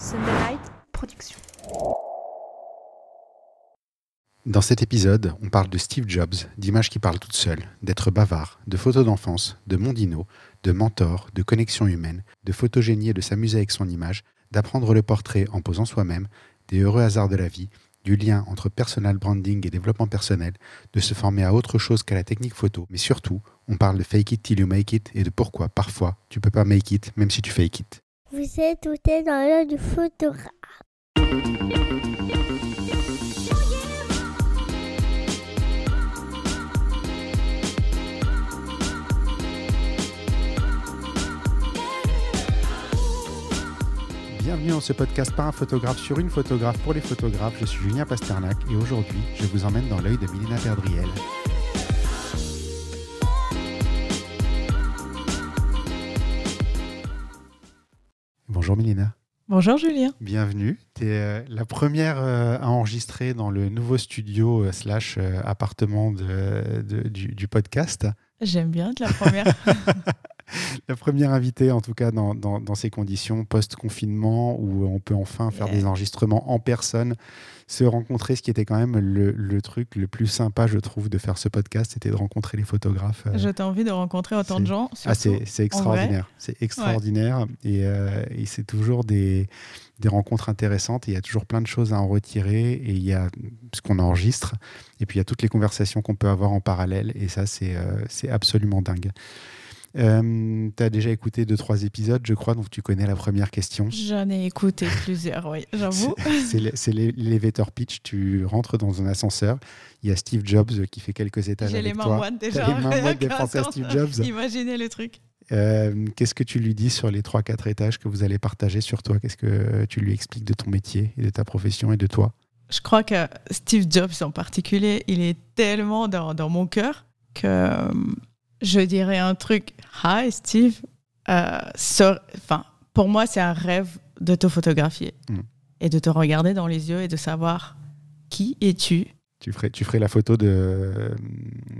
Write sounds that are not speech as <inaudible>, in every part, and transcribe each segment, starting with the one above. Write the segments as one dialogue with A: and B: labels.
A: Sunderlight Production.
B: Dans cet épisode, on parle de Steve Jobs, d'images qui parlent toutes seules, d'être bavard, de photos d'enfance, de mondino, de mentor, de connexion humaine, de photogénie et de s'amuser avec son image, d'apprendre le portrait en posant soi-même, des heureux hasards de la vie, du lien entre personal branding et développement personnel, de se former à autre chose qu'à la technique photo, mais surtout, on parle de fake it till you make it et de pourquoi parfois tu peux pas make it même si tu fake it.
C: Vous êtes est dans l'heure du photographe.
B: Bienvenue dans ce podcast par un photographe sur une photographe pour les photographes. Je suis Julien Pasternak et aujourd'hui, je vous emmène dans l'œil de Milena Perdriel. Bonjour Milena.
D: Bonjour Julien.
B: Bienvenue. Tu es la première euh, à enregistrer dans le nouveau studio euh, slash euh, appartement de- de- du, du podcast.
D: J'aime bien être la première. <laughs> <laughs>
B: La première invitée, en tout cas, dans, dans- dans ces conditions post-confinement où on peut enfin faire
D: Yeah.
B: des enregistrements en personne, se rencontrer, ce qui était quand même le, le truc le plus sympa, je trouve, de faire ce podcast, c'était de rencontrer les photographes. euh,
D: Je t'ai envie de rencontrer autant de gens.
B: Ah, c'est c'est extraordinaire. C'est extraordinaire. Et, euh, et c'est toujours des, des rencontres intéressantes. Et il y a toujours plein de choses à en retirer. Et il y a ce qu'on enregistre. Et puis il y a toutes les conversations qu'on peut avoir en parallèle. Et ça, c'est euh, c'est absolument dingue. Tu as déjà écouté deux, trois épisodes, je crois, donc tu connais la première question.
D: J'en ai écouté <laughs> plusieurs, oui, j'avoue.
B: C'est- l'elevator pitch. Tu rentres dans un ascenseur. Il y a Steve Jobs qui fait quelques étages
D: J'ai les mains moites déjà.
B: les mains <laughs> moites des Français à Steve Jobs.
D: Imaginez le truc.
B: Euh, Qu'est-ce que tu lui dis sur les 3-4 étages que vous allez partager sur toi? Qu'est-ce que tu lui expliques de ton métier et de ta profession et de toi?
D: Je crois que Steve Jobs en particulier, il est tellement dans, dans mon cœur que euh, je dirais un truc. Hi Steve. Euh, sur- pour moi, c'est un rêve de te photographier
B: Mm.
D: et de te regarder dans les yeux et de savoir qui es-tu
B: tu ferais, tu ferais la photo de,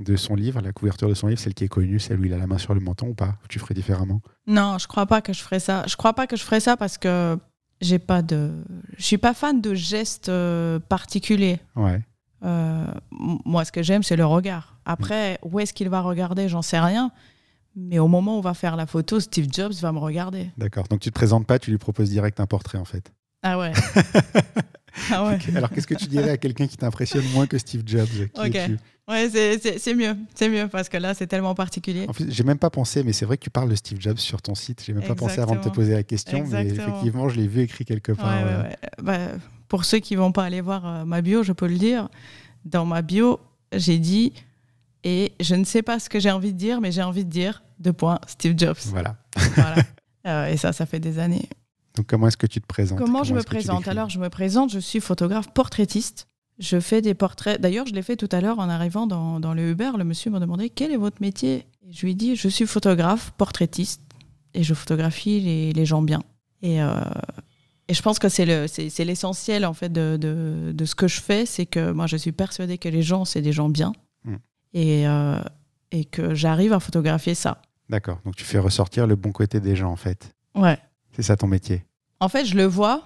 B: de son livre, la couverture de son livre, celle qui est connue, celle où il a la main sur le menton ou pas Tu ferais différemment?
D: Non, je crois pas que je ferais ça. Je crois pas que je ferais ça parce que j'ai pas de. Je suis pas fan de gestes euh, particuliers.
B: Ouais.
D: Euh, moi, ce que j'aime, c'est le regard. Après, où est-ce qu'il va regarder, j'en sais rien. Mais au moment où on va faire la photo, Steve Jobs va me regarder.
B: D'accord. Donc tu te présentes pas, tu lui proposes direct un portrait en fait.
D: Ah ouais. <laughs> ah ouais.
B: Alors qu'est-ce que tu dirais à quelqu'un qui t'impressionne moins que Steve Jobs Qui
D: Ok. Ouais, c'est- mieux. C'est mieux parce que là, c'est tellement particulier.
B: En fait, j'ai même pas pensé, mais c'est vrai que tu parles de Steve Jobs sur ton site. J'ai même pas pensé avant de te poser la question, mais effectivement, je l'ai vu écrit quelque part.
D: ouais, ouais. Bah, pour ceux qui vont pas aller voir euh, ma bio, je peux le dire. Dans ma bio, j'ai dit, et je ne sais pas ce que j'ai envie de dire, mais j'ai envie de dire, deux points, Steve Jobs.
B: Voilà.
D: Voilà. <laughs> Euh, et ça, ça fait des années.
B: Donc comment est-ce que tu te présentes?
D: Comment je me présente? Alors, je me présente, je suis photographe portraitiste. Je fais des portraits. D'ailleurs, je l'ai fait tout à l'heure en arrivant dans, dans le Uber. Le monsieur m'a demandé quel est votre métier? Et Je lui ai dit je suis photographe portraitiste et je photographie les, les gens bien. Et, euh, et je pense que c'est le- c'est c'est l'essentiel en fait de, de, de ce que je fais, c'est que moi je suis persuadée que les gens c'est des gens bien
B: Mm.
D: et, euh, et que j'arrive à photographier ça.
B: D'accord. Donc tu fais ressortir le bon côté des gens en fait.
D: Ouais.
B: C'est ça ton métier.
D: En fait, je le vois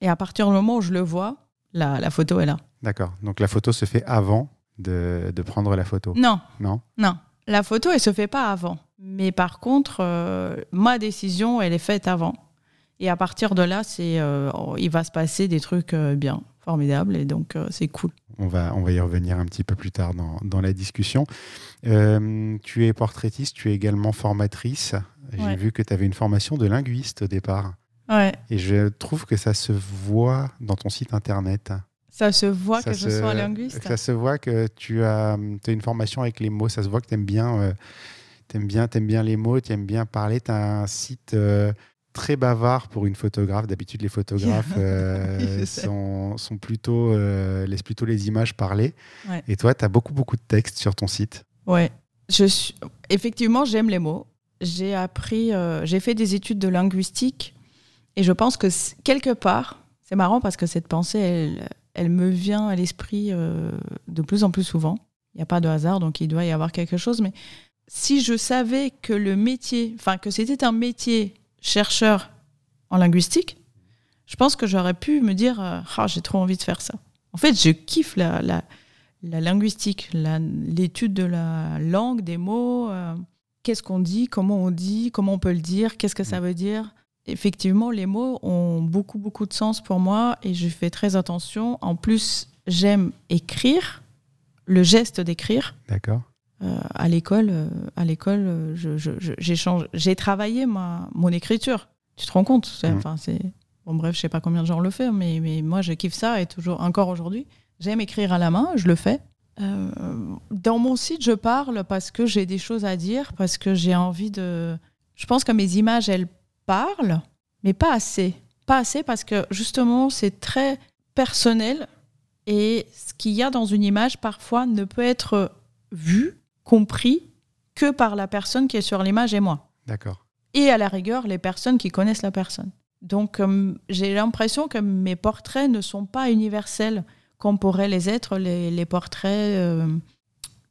D: et à partir du moment où je le vois, la, la photo est là.
B: D'accord. Donc la photo se fait avant de, de prendre la photo.
D: Non,
B: Non?
D: Non, la photo, elle se fait pas avant. Mais par contre, euh, ma décision, elle est faite avant. Et à partir de là, c'est, euh, il va se passer des trucs euh, bien, formidables, et donc euh, c'est cool.
B: on va, on va y revenir un petit peu plus tard dans, dans la discussion. Tu es portraitiste, tu es également formatrice. J'ai
D: Ouais.
B: vu que tu avais une formation de linguiste au départ.
D: Ouais,
B: Et je trouve que ça se voit dans ton site internet.
D: ça se voit
B: Ça
D: que je
B: se-
D: sois linguiste.
B: Ça se voit que tu as, as une formation avec les mots. Ça se voit que tu aimes bien, euh, t'aimes bien, les mots, tu aimes bien parler. Tu as un site très bavard pour une photographe. D'habitude, les photographes <laughs> euh, sont, sont plutôt, euh, laissent plutôt les images parler.
D: Ouais.
B: Et toi, tu as beaucoup, beaucoup de textes sur ton site.
D: Ouais. Je suis... Effectivement, j'aime les mots. J'ai appris, euh, j'ai fait des études de linguistique et je pense que quelque part, c'est marrant parce que cette pensée, elle, elle me vient à l'esprit de plus en plus souvent. Il n'y a pas de hasard, donc il doit y avoir quelque chose. Mais si je savais que le métier, enfin que c'était un métier chercheur en linguistique, je pense que j'aurais pu me dire euh, ah j'ai trop envie de faire ça. En fait, je kiffe la, la, linguistique, l'étude de la langue, des mots. euh, Qu'est-ce qu'on dit, comment on dit, comment on peut le dire, qu'est-ce que ça veut dire. Effectivement, les mots ont beaucoup, beaucoup de sens pour moi et je fais très attention. En plus, j'aime écrire, le geste d'écrire.
B: D'accord.
D: Euh, à l'école, euh, à l'école, euh, je- j'ai travaillé ma, mon écriture. Tu te rends compte?
B: Mhm.
D: Enfin, c'est bon, bref, je sais pas combien de gens le font, mais, mais moi, je kiffe ça et toujours, encore aujourd'hui, j'aime écrire à la main, je le fais. Euh, dans mon site, je parle parce que j'ai des choses à dire, parce que j'ai envie de. Je pense que mes images, elles parlent, mais pas assez. Pas assez parce que justement, c'est très personnel et ce qu'il y a dans une image parfois ne peut être vu, compris que par la personne qui est sur l'image et moi.
B: D'accord.
D: Et à la rigueur, les personnes qui connaissent la personne. Donc euh, j'ai l'impression que mes portraits ne sont pas universels comme pourraient les être les, les portraits. euh,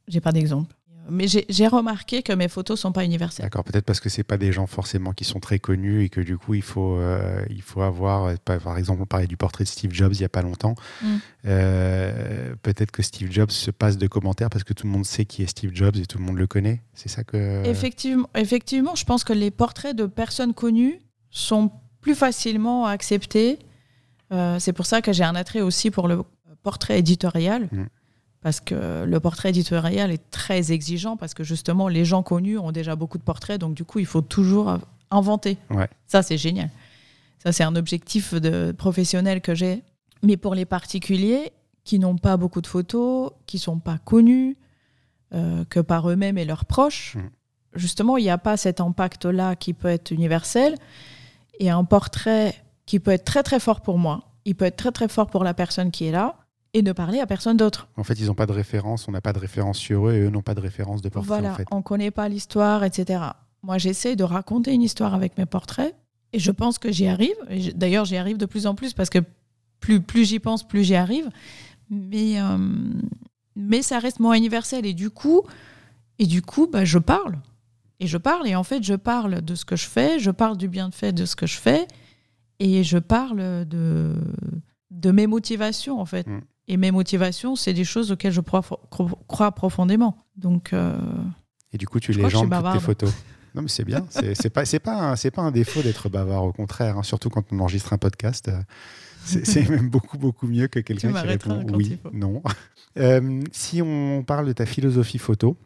D: j'ai pas d'exemple. Mais j'ai remarqué que mes photos sont pas universelles.
B: D'accord. Peut-être parce que c'est pas des gens forcément qui sont très connus et que du coup il faut euh, il faut avoir par par exemple on parlait du portrait de Steve Jobs il y a pas longtemps.
D: Mm.
B: Euh, Peut-être que Steve Jobs se passe de commentaires parce que tout le monde sait qui est Steve Jobs et tout le monde le connaît. C'est ça que.
D: Effectivement, effectivement, je pense que les portraits de personnes connues sont plus facilement acceptés. Euh, c'est pour ça que j'ai un attrait aussi pour le portrait éditorial.
B: Mm.
D: Parce que le portrait éditorial est très exigeant, parce que justement, les gens connus ont déjà beaucoup de portraits, donc du coup, il faut toujours inventer.
B: Ouais.
D: Ça, c'est génial. Ça, c'est un objectif de professionnel que j'ai. Mais pour les particuliers qui n'ont pas beaucoup de photos, qui sont pas connus, euh, que par eux-mêmes et leurs proches,
B: Mm.
D: justement, il n'y a pas cet impact-là qui peut être universel. Et un portrait qui peut être très très fort pour moi, il peut être très très fort pour la personne qui est là, et ne parler à personne d'autre.
B: En fait, ils n'ont pas de référence, on n'a pas de référence sur eux et eux n'ont pas de référence de portrait
D: Voilà,
B: en fait.
D: on connaît pas l'histoire, etc. Moi, j'essaie de raconter une histoire avec mes portraits, et je pense que j'y arrive. D'ailleurs, j'y arrive de plus en plus parce que plus, plus j'y pense, plus j'y arrive. Mais, euh, mais ça reste moins universel. Et du coup, et du coup bah, je parle. Et je parle. Et en fait, je parle de ce que je fais, je parle du bienfait de ce que je fais, et je parle de, de mes motivations, en fait.
B: Mm.
D: Et mes motivations, c'est des choses auxquelles je crois, cro- crois profondément. Donc, euh,
B: Et du coup, tu
D: suis
B: légendes toutes tes photos. Non, mais c'est bien. C'est pas, c'est pas, un- c'est pas un défaut d'être bavard, au contraire. hein, surtout quand on enregistre un podcast. euh, C'est <laughs> même beaucoup, beaucoup mieux que quelqu'un qui répond oui, non. <laughs> Euh, si on parle de ta philosophie photo,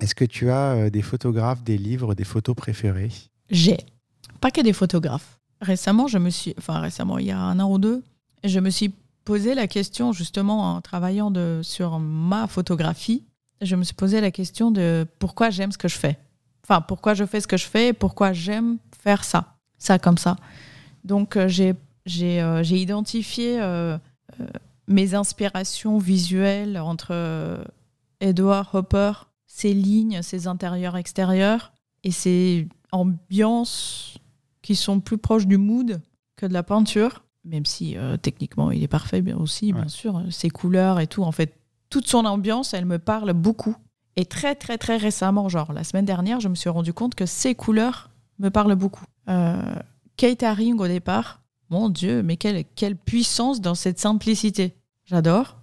B: est-ce que tu as des photographes, des livres, des photos préférées?
D: J'ai pas que des photographes. Récemment, je me suis, enfin récemment, il y a un an ou deux, je me suis posé la question justement en travaillant sur ma photographie. Je me suis posé la question de pourquoi j'aime ce que je fais. Enfin, pourquoi je fais ce que je fais et pourquoi j'aime faire ça, ça comme ça. Donc euh, euh, j'ai identifié euh, mes inspirations visuelles entre Edward Hopper, ses lignes, ses intérieurs extérieurs et ses ambiances qui sont plus proches du mood que de la peinture, même si euh, techniquement il est parfait bien aussi, bien sûr, ses couleurs et tout. En fait, toute son ambiance, elle me parle beaucoup. Et très très très récemment, genre la semaine dernière, je me suis rendu compte que ses couleurs me parlent beaucoup. Euh, Kate Haring au départ, mon Dieu, mais quelle, quelle puissance dans cette simplicité. J'adore.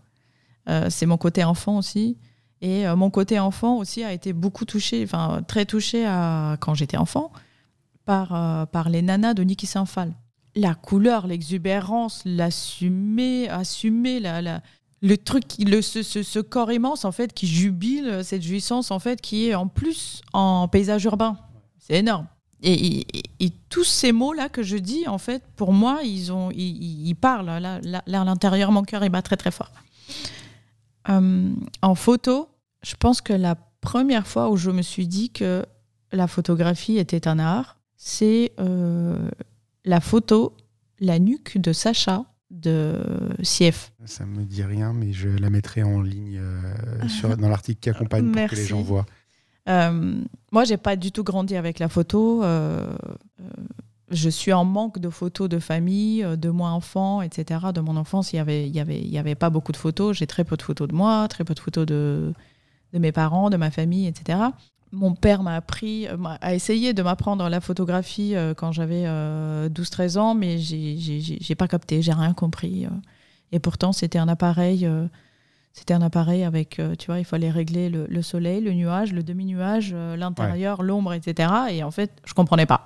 D: Euh, c'est mon côté enfant aussi. Et euh, mon côté enfant aussi a été beaucoup touché, enfin très touché à, quand j'étais enfant, par, par les nanas de Niki Saint-Phal. La couleur, l'exubérance, l'assumer, assumer la, la- le truc, le, ce, ce- ce corps immense en fait qui jubile, cette jouissance en fait qui est en plus en paysage urbain. C'est énorme. Et, et- tous ces mots-là que je dis, en fait, pour moi, ils, ont, ils, parlent. Là, là, là, à l'intérieur, mon cœur, il bat très, très fort. Euh, en photo, je pense que la première fois où je me suis dit que la photographie était un art, c'est euh, la photo, la nuque de Sacha de Sief.
B: Ça me dit rien, mais je la mettrai en ligne euh, sur, dans l'article qui accompagne pour que les gens voient.
D: Euh, moi, j'ai pas du tout grandi avec la photo. euh, euh, je suis en manque de photos de famille, de moi enfant, etc. De mon enfance, il y avait, il y avait, il y avait pas beaucoup de photos. J'ai très peu de photos de moi, très peu de photos de, de mes parents, de ma famille, etc. mon père m'a appris, euh, a essayé de m'apprendre la photographie euh, quand j'avais euh, 12-13 ans, mais j'ai- pas capté, j'ai rien compris. euh. Et pourtant, c'était un appareil, euh, c'était un appareil avec, euh, tu vois, il fallait régler le, le soleil, le nuage, le demi-nuage, euh, l'intérieur, l'ombre, etc. Et en fait, je comprenais pas.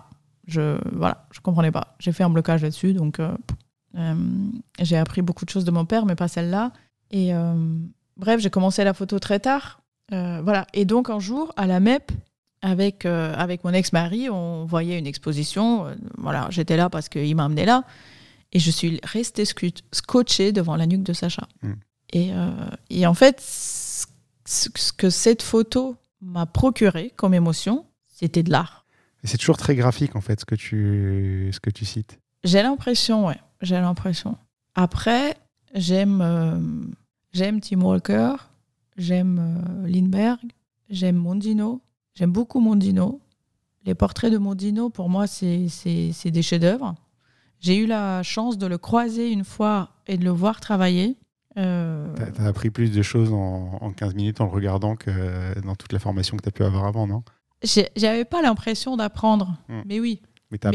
D: Je, voilà, je comprenais pas. J'ai fait un blocage là-dessus, donc euh, euh, j'ai appris beaucoup de choses de mon père, mais pas celle-là. Et euh, bref, j'ai commencé la photo très tard. Euh, voilà. Et donc, un jour, à la MEP, avec, euh, avec mon ex-mari, on voyait une exposition. Euh, voilà, j'étais là parce qu'il m'a amené là. Et je suis restée scotchée devant la nuque de Sacha.
B: Mm.
D: Et, et en fait, ce que cette photo m'a procuré comme émotion, c'était de l'art.
B: C'est toujours très graphique, en fait, ce que tu, ce que tu cites.
D: J'ai l'impression, ouais. J'ai l'impression. Après, j'aime j'aime Tim Walker, j'aime euh, Lindbergh, j'aime Mondino. J'aime beaucoup Mondino. Les portraits de Mondino, pour moi, c'est des chefs-d'œuvre. J'ai eu la chance de le croiser une fois et de le voir travailler. Euh,
B: Tu as appris plus de choses en, en 15 minutes en le regardant que dans toute la formation que tu as pu avoir avant, non?
D: J'avais pas l'impression d'apprendre,
B: Hmm.
D: mais oui.
B: Mais tu as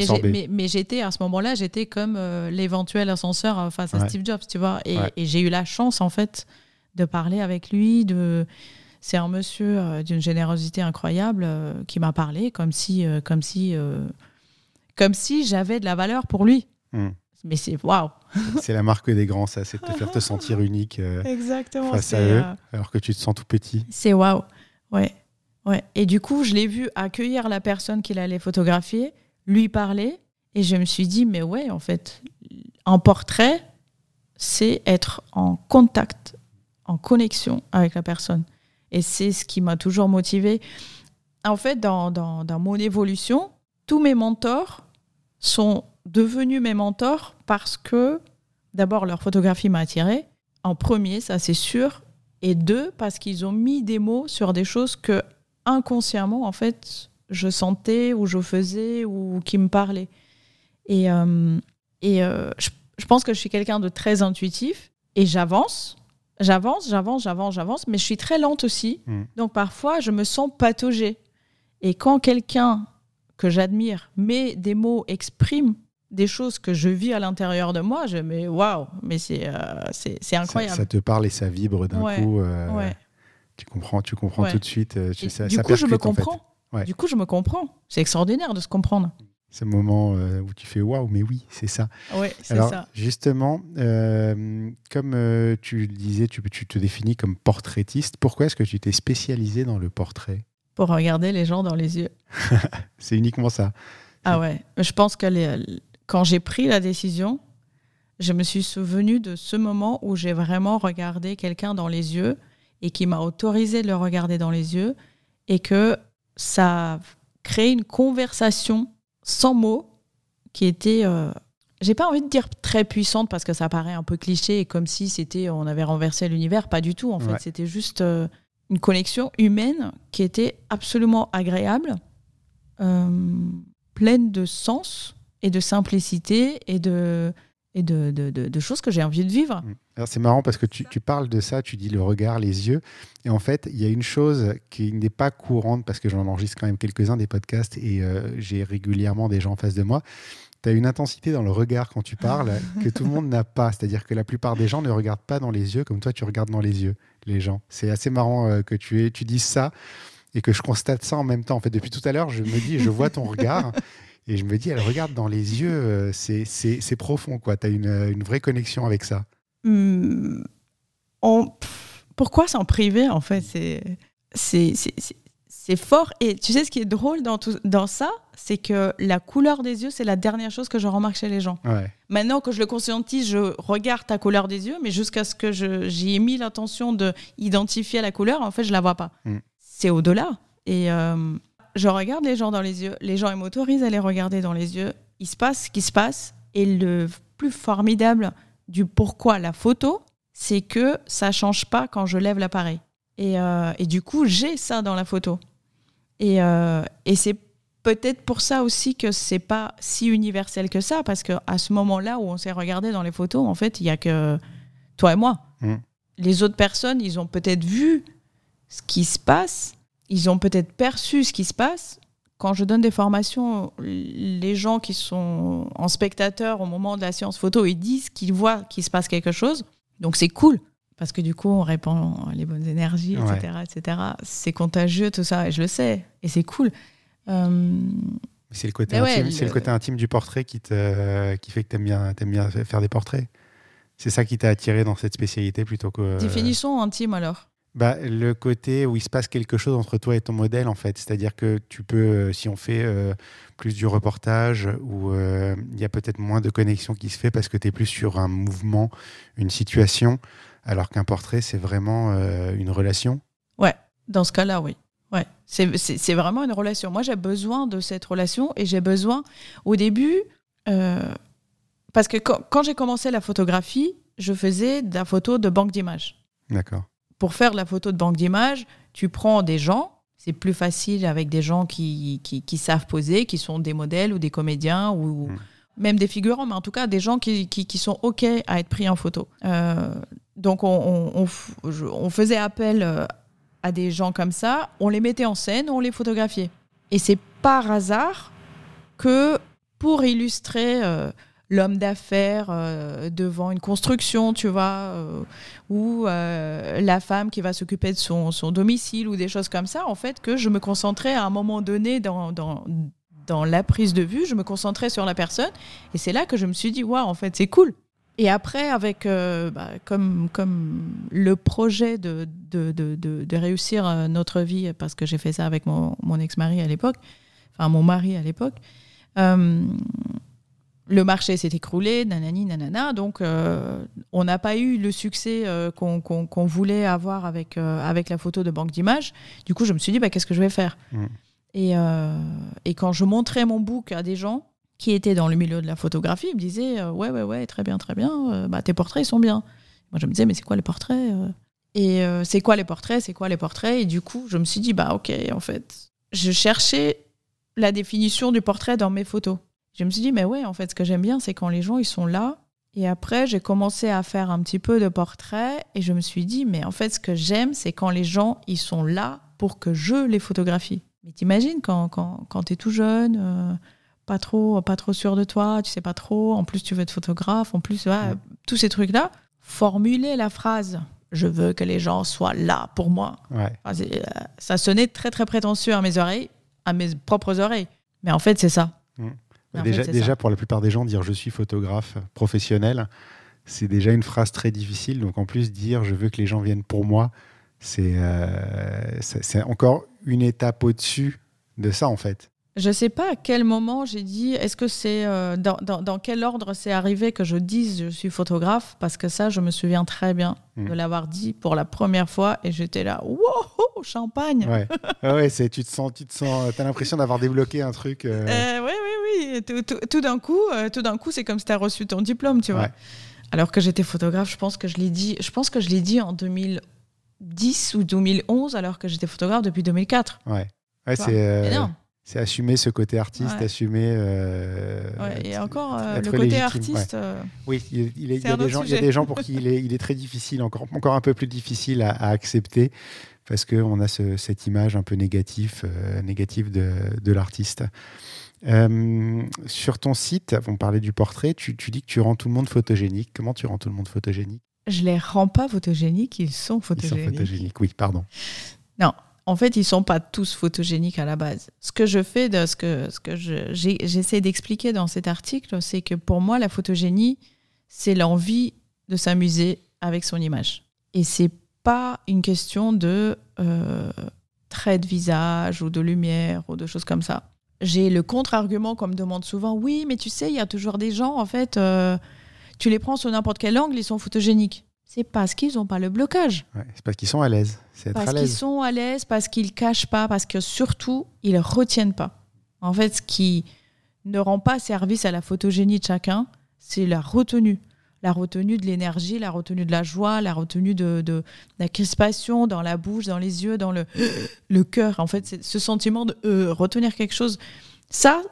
D: Mais, j'étais à ce moment-là, j'étais comme euh, l'éventuel ascenseur euh, face à
B: Ouais.
D: Steve Jobs, tu vois. Et,
B: Ouais.
D: et j'ai eu la chance, en fait, de parler avec lui. De... C'est un monsieur euh, d'une générosité incroyable euh, qui m'a parlé comme si, euh, comme si, comme si j'avais de la valeur pour lui.
B: Hmm.
D: Mais c'est waouh! <laughs>
B: C'est la marque des grands, ça, c'est de te faire te <laughs> sentir unique
D: Exactement.
B: face à eux, alors que tu te sens tout petit.
D: C'est waouh. Ouais. ouais. Et du coup, je l'ai vu accueillir la personne qu'il allait photographier, lui parler, et je me suis dit, mais ouais, en fait, un portrait, c'est être en contact, en connexion avec la personne. Et c'est ce qui m'a toujours motivé. En fait, dans, mon évolution, tous mes mentors sont devenus mes mentors parce que, d'abord, leur photographie m'a attiré. En premier, ça c'est sûr. Et deux, parce qu'ils ont mis des mots sur des choses que inconsciemment, en fait, je sentais ou je faisais ou qui me parlaient. Et, euh, euh, je pense que je suis quelqu'un de très intuitif et j'avance, j'avance, j'avance, j'avance, j'avance, mais je suis très lente aussi.
B: Mm.
D: Donc parfois, je me sens pataugée. Et quand quelqu'un que j'admire met des mots, exprime des choses que je vis à l'intérieur de moi, je me waouh, mais c'est euh, c'est c'est
B: Ça,
D: incroyable.
B: ça te parle et ça vibre d'un
D: Ouais,
B: coup. euh,
D: ouais.
B: Tu comprends, tu comprends
D: Ouais.
B: tout de suite. euh, tu- ça,
D: du
B: ça
D: coup, je me
B: percute, en fait.
D: comprends. Du coup, je me comprends. C'est extraordinaire de se comprendre.
B: Ce moment euh, où tu fais waouh, mais oui, c'est ça.
D: Oui, c'est
B: Alors,
D: ça.
B: justement, euh, comme euh, tu le disais, tu, tu te définis comme portraitiste. Pourquoi est-ce que tu t'es spécialisé dans le portrait?
D: Pour regarder les gens dans les yeux. <laughs>
B: C'est uniquement ça.
D: Ah ouais. Je pense que les- quand j'ai pris la décision, je me suis souvenu de ce moment où j'ai vraiment regardé quelqu'un dans les yeux et qui m'a autorisé de le regarder dans les yeux et que ça a créé une conversation sans mots qui était, euh, j'ai pas envie de dire très puissante parce que ça paraît un peu cliché et comme si c'était on avait renversé l'univers, pas du tout en fait,
B: Ouais.
D: c'était juste euh, une connexion humaine qui était absolument agréable, euh, pleine de sens et de simplicité et de et de, de- de- de choses que j'ai envie de vivre.
B: Alors c'est marrant parce que tu, tu parles de ça, tu dis le regard, les yeux. Et en fait, il y a une chose qui n'est pas courante parce que j'en enregistre quand même quelques-uns des podcasts et euh, j'ai régulièrement des gens en face de moi. Tu as une intensité dans le regard quand tu parles <laughs> que tout le monde n'a pas. C'est-à-dire que la plupart des gens ne regardent pas dans les yeux comme toi, tu regardes dans les yeux, les gens. C'est assez marrant euh, que tu, aies, tu dises ça et que je constate ça en même temps. En fait, depuis tout à l'heure, je me dis, je vois ton regard. Et je me dis, elle regarde dans les yeux, euh, c'est- profond, quoi. Tu as une, une vraie connexion avec ça.
D: Hum, on- pff, pourquoi s'en priver en fait? C'est fort. Et tu sais ce qui est drôle dans, tout, dans ça? C'est que la couleur des yeux, c'est la dernière chose que je remarque chez les gens.
B: Ouais.
D: Maintenant que je le conscientise, je regarde ta couleur des yeux, mais jusqu'à ce que j'y ai mis l'intention d'identifier la couleur, en fait, je la vois pas.
B: Mm.
D: C'est au-delà. Et euh, je regarde les gens dans les yeux. Les gens, ils m'autorisent à les regarder dans les yeux. Il se passe ce qui se passe. Et le plus formidable du pourquoi la photo, c'est que ça change pas quand je lève l'appareil. Et, euh, et du coup, j'ai ça dans la photo. Et, euh, et c'est peut-être pour ça aussi que c'est pas si universel que ça, parce que à ce moment-là où on s'est regardé dans les photos, en fait, il y a que toi et moi.
B: Mm.
D: Les autres personnes, ils ont peut-être vu ce qui se passe, ils ont peut-être perçu ce qui se passe. Quand je donne des formations, les gens qui sont en spectateur au moment de la séance photo, ils disent qu'ils voient qu'il se passe quelque chose. Donc c'est cool parce que du coup on répand les bonnes énergies, etc., etc. C'est contagieux tout ça et je le sais et c'est cool. Euh,
B: c'est le côté
D: ouais,
B: intime, le
D: le-
B: côté intime du portrait qui te, qui fait que bien, t'aimes bien faire des portraits. C'est ça qui t'a attiré dans cette spécialité plutôt que.
D: Définition intime alors.
B: Bah, le côté où il se passe quelque chose entre toi et ton modèle, en fait. C'est-à-dire que tu peux, euh, si on fait euh, plus du reportage, où euh, il y a peut-être moins de connexion qui se fait parce que tu es plus sur un mouvement, une situation, alors qu'un portrait, c'est vraiment euh, une relation.
D: Ouais, dans ce cas-là, oui. Ouais, c'est vraiment une relation. Moi, j'ai besoin de cette relation et j'ai besoin, au début, parce que quand, quand j'ai commencé la photographie, je faisais de la photo de banque d'images.
B: D'accord.
D: Pour faire de la photo de banque d'images, tu prends des gens, c'est plus facile avec des gens qui, qui, qui savent poser, qui sont des modèles ou des comédiens ou
B: Mm.
D: même des figurants, mais en tout cas des gens qui, sont OK à être pris en photo. Euh, donc on, on, on f- je- on faisait appel euh, à des gens comme ça, on les mettait en scène, on les photographiait. Et c'est par hasard que pour illustrer euh, l'homme d'affaires euh, devant une construction, tu vois, euh, ou euh, la femme qui va s'occuper de son, son domicile ou des choses comme ça, en fait, que je me concentrais à un moment donné dans, dans, dans la prise de vue, je me concentrais sur la personne. Et c'est là que je me suis dit, waouh, en fait, c'est cool. Et après, avec bah, comme, comme le projet de, de, de, de, réussir notre vie, parce que j'ai fait ça avec mon, mon ex-mari à l'époque, enfin mon mari à l'époque, le marché s'est écroulé, nanani, nanana, donc euh, on n'a pas eu le succès euh, qu'on voulait avoir avec, euh, avec la photo de banque d'images. Du coup, je me suis dit, bah, qu'est-ce que je vais faire?
B: Mm.
D: et, et quand je montrais mon book à des gens qui étaient dans le milieu de la photographie, ils me disaient, ouais, ouais, ouais, très bien, très bien, bah, tes portraits, ils sont bien. Moi, je me disais, mais c'est quoi les portraits Et c'est quoi les portraits? C'est quoi les portraits? Et du coup, je me suis dit, bah, ok, en fait, je cherchais la définition du portrait dans mes photos. Je me suis dit, mais ouais, en fait, ce que j'aime bien, c'est quand les gens, ils sont là. Et après, j'ai commencé à faire un petit peu de portraits et je me suis dit, mais en fait, ce que j'aime, c'est quand les gens, ils sont là pour que je les photographie. Mais t'imagines quand, quand, quand t'es tout jeune, euh, pas trop, pas trop sûr de toi, tu sais pas trop, en plus tu veux être photographe, en plus, ouais,
B: Ouais.
D: tous ces trucs-là, formuler la phrase, je veux que les gens soient là pour moi.
B: Ouais.
D: Enfin, c'est, euh, ça sonnait très très prétentieux à mes oreilles, à mes propres oreilles. Mais en fait, c'est ça.
B: Déjà,
D: fait,
B: déjà pour la plupart des gens, dire je suis photographe professionnel, c'est déjà une phrase très difficile. Donc en plus, dire je veux que les gens viennent pour moi, c'est euh, encore une étape au-dessus de ça en fait.
D: Je sais pas à quel moment j'ai dit, est-ce que c'est euh, dans, dans- dans quel ordre c'est arrivé que je dise je suis photographe Parce que ça, je me souviens très bien
B: Mm.
D: de l'avoir dit pour la première fois et j'étais là, wow, champagne
B: Ouais, ouais, <laughs> ouais, c'est tu te sens, tu te sens, t'as l'impression d'avoir débloqué un truc. euh,
D: Euh, oui, oui, oui. Tout, tout- tout d'un coup, euh, tout d'un coup, c'est comme si tu as reçu ton diplôme, tu vois.
B: Ouais.
D: Alors que j'étais photographe, je pense que je l'ai dit, je pense que je l'ai dit en 2010 ou 2011, alors que j'étais photographe depuis 2004.
B: Ouais, ouais c'est euh, c'est assumer ce côté artiste,
D: Ouais.
B: assumer. euh,
D: Ouais, et encore, euh, le côté
B: légitime,
D: artiste.
B: Oui, il, il est- il
D: C'est
B: y, a des gens, il y a
D: sujet.
B: des gens pour <laughs> qui il est, il est très difficile, encore, encore un peu plus difficile à, à accepter, parce qu'on a ce- cette image un peu négative, négative de, de l'artiste. Euh, sur ton site, on parlait du portrait, tu, tu dis que tu rends tout le monde photogénique. Comment tu rends tout le monde photogénique?
D: Je les rends pas photogéniques, ils sont
B: Ils sont
D: photogéniques.
B: photogéniques, oui, pardon.
D: En fait, ils sont pas tous photogéniques à la base. Ce que je fais, de, ce que, ce que je- j'ai- j'essaie d'expliquer dans cet article, c'est que pour moi, la photogénie, c'est l'envie de s'amuser avec son image. Et c'est pas une question de euh, trait de visage ou de lumière ou de choses comme ça. J'ai le contre-argument qu'on me demande souvent, oui, mais tu sais, il y a toujours des gens, en fait, euh, tu les prends sur n'importe quel angle, ils sont photogéniques. C'est parce qu'ils n'ont pas le blocage.
B: Ouais, c'est parce qu'ils sont à l'aise, c'est être
D: Parce qu'ils sont à l'aise, parce qu'ils cachent pas, parce que surtout, ils retiennent pas. En fait, ce qui ne rend pas service à la photogénie de chacun, c'est la retenue. La retenue de l'énergie, la retenue de la joie, la retenue de, de la crispation dans la bouche, dans les yeux, dans le, <gasps> le cœur. En fait, c'est ce sentiment de euh, retenir quelque chose. Ça,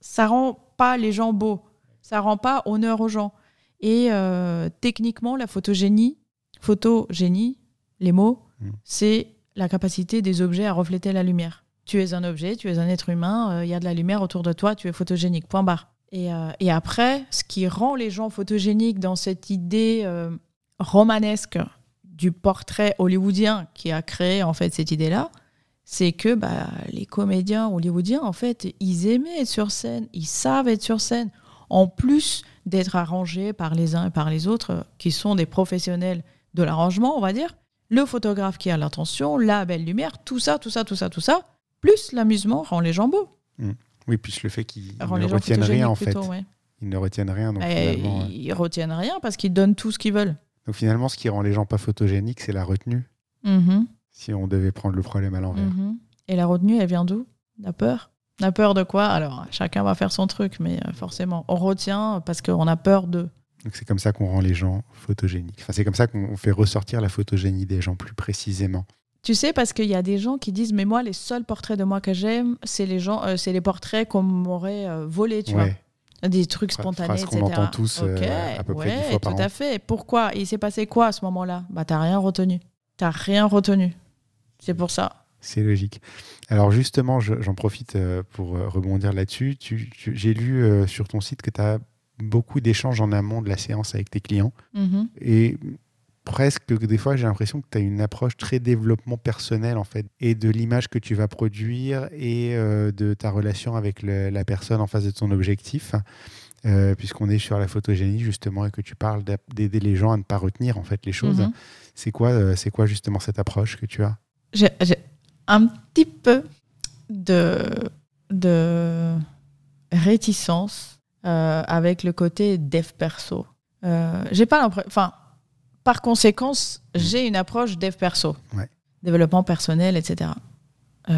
D: ça rend pas les gens beaux. Ça rend pas honneur aux gens. Et euh, techniquement, la photogénie, photogénie, les mots,
B: Mm.
D: c'est la capacité des objets à refléter la lumière. Tu es un objet, tu es un être humain, euh, il y a de la lumière autour de toi, tu es photogénique, point barre. Et, euh, et après, ce qui rend les gens photogéniques dans cette idée euh, romanesque du portrait hollywoodien qui a créé en fait cette idée-là, c'est que bah, les comédiens hollywoodiens, en fait, ils aimaient être sur scène, ils savent être sur scène, en plus d'être arrangés par les uns et par les autres, qui sont des professionnels de l'arrangement, on va dire. Le photographe qui a l'intention, la belle lumière, tout ça, tout ça, tout ça, tout ça, plus l'amusement rend les gens beaux.
B: Oui, plus le fait qu'ils ne retiennent rien en fait.
D: plutôt, ouais.
B: Ils ne retiennent rien. Donc
D: Et
B: finalement, euh,
D: ils retiennent rien parce qu'ils donnent tout ce qu'ils veulent.
B: donc finalement, ce qui rend les gens pas photogéniques, c'est la retenue.
D: Mhm,
B: Si on devait prendre le problème à l'envers.
D: mhm. Et la retenue, elle vient d'où? La peur? La peur de quoi? Alors, chacun va faire son truc, mais euh, forcément, on retient parce qu'on a peur de.
B: Donc c'est comme ça qu'on rend les gens photogéniques. Enfin, c'est comme ça qu'on fait ressortir la photogénie des gens plus précisément.
D: Tu sais, parce qu'il y a des gens qui disent, mais moi, les seuls portraits de moi que j'aime, c'est les gens, euh, c'est les portraits qu'on m'aurait euh, volés, tu
B: Ouais.
D: vois. Des trucs spontanés,
B: phrase qu'on
D: etc.
B: entend tous, euh, à peu près fois par
D: tout
B: an.
D: à fait. Pourquoi? Il s'est passé quoi à ce moment-là? Bah, t'as rien retenu. T'as rien retenu. C'est pour ça.
B: C'est logique. Alors justement, je- j'en profite pour rebondir là-dessus. J'ai lu sur ton site que tu as beaucoup d'échanges en amont de la séance avec tes clients.
D: Mhm.
B: Et presque que des fois, j'ai l'impression que tu as une approche très développement personnel, en fait, et de l'image que tu vas produire et euh, de ta relation avec le- la personne en face de ton objectif. Euh, puisqu'on est sur la photogénie justement et que tu parles d'a- d'aider les gens à ne pas retenir en fait les choses.
D: Mhm.
B: C'est quoi, euh, c'est quoi justement cette approche que tu as?
D: J'ai un petit peu de, de réticence avec le côté dev perso. J'ai pas l'impression. Enfin, par conséquence, j'ai une approche dev perso,
B: Ouais.
D: développement personnel, etc. Euh,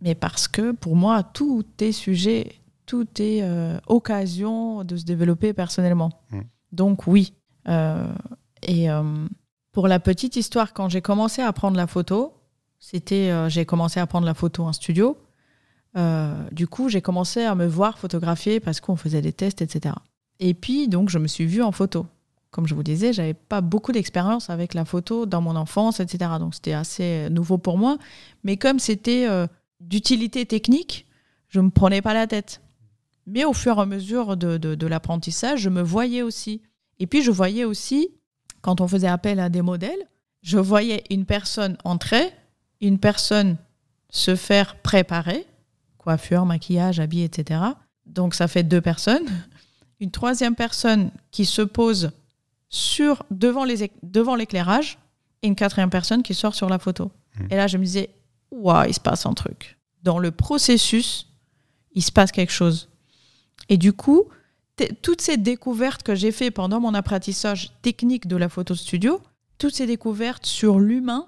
D: mais parce que pour moi, tout est sujet, tout est euh, occasion de se développer personnellement. Donc oui. Euh, et pour la petite histoire, quand j'ai commencé à prendre la photo, c'était, j'ai commencé à prendre la photo en studio. Du coup, j'ai commencé à me voir photographier parce qu'on faisait des tests, etc. Et puis, donc, je me suis vue en photo. Comme je vous disais, j'avais pas beaucoup d'expérience avec la photo dans mon enfance, etc. Donc, c'était assez nouveau pour moi. Mais comme c'était euh, d'utilité technique, je me prenais pas la tête. Mais au fur et à mesure de, de- l'apprentissage, je me voyais aussi. Et puis, je voyais aussi, quand on faisait appel à des modèles, je voyais une personne entrer, une personne se faire préparer, coiffure, maquillage, habits, etc. Donc ça fait deux personnes. Une troisième personne qui se pose sur, devant, les, devant l'éclairage et une quatrième personne qui sort sur la photo.
B: Mhm.
D: Et là, je me disais, waouh, il se passe un truc. Dans le processus, il se passe quelque chose. Et du coup, toutes ces découvertes que j'ai fait pendant mon apprentissage technique de la photo studio, toutes ces découvertes sur l'humain,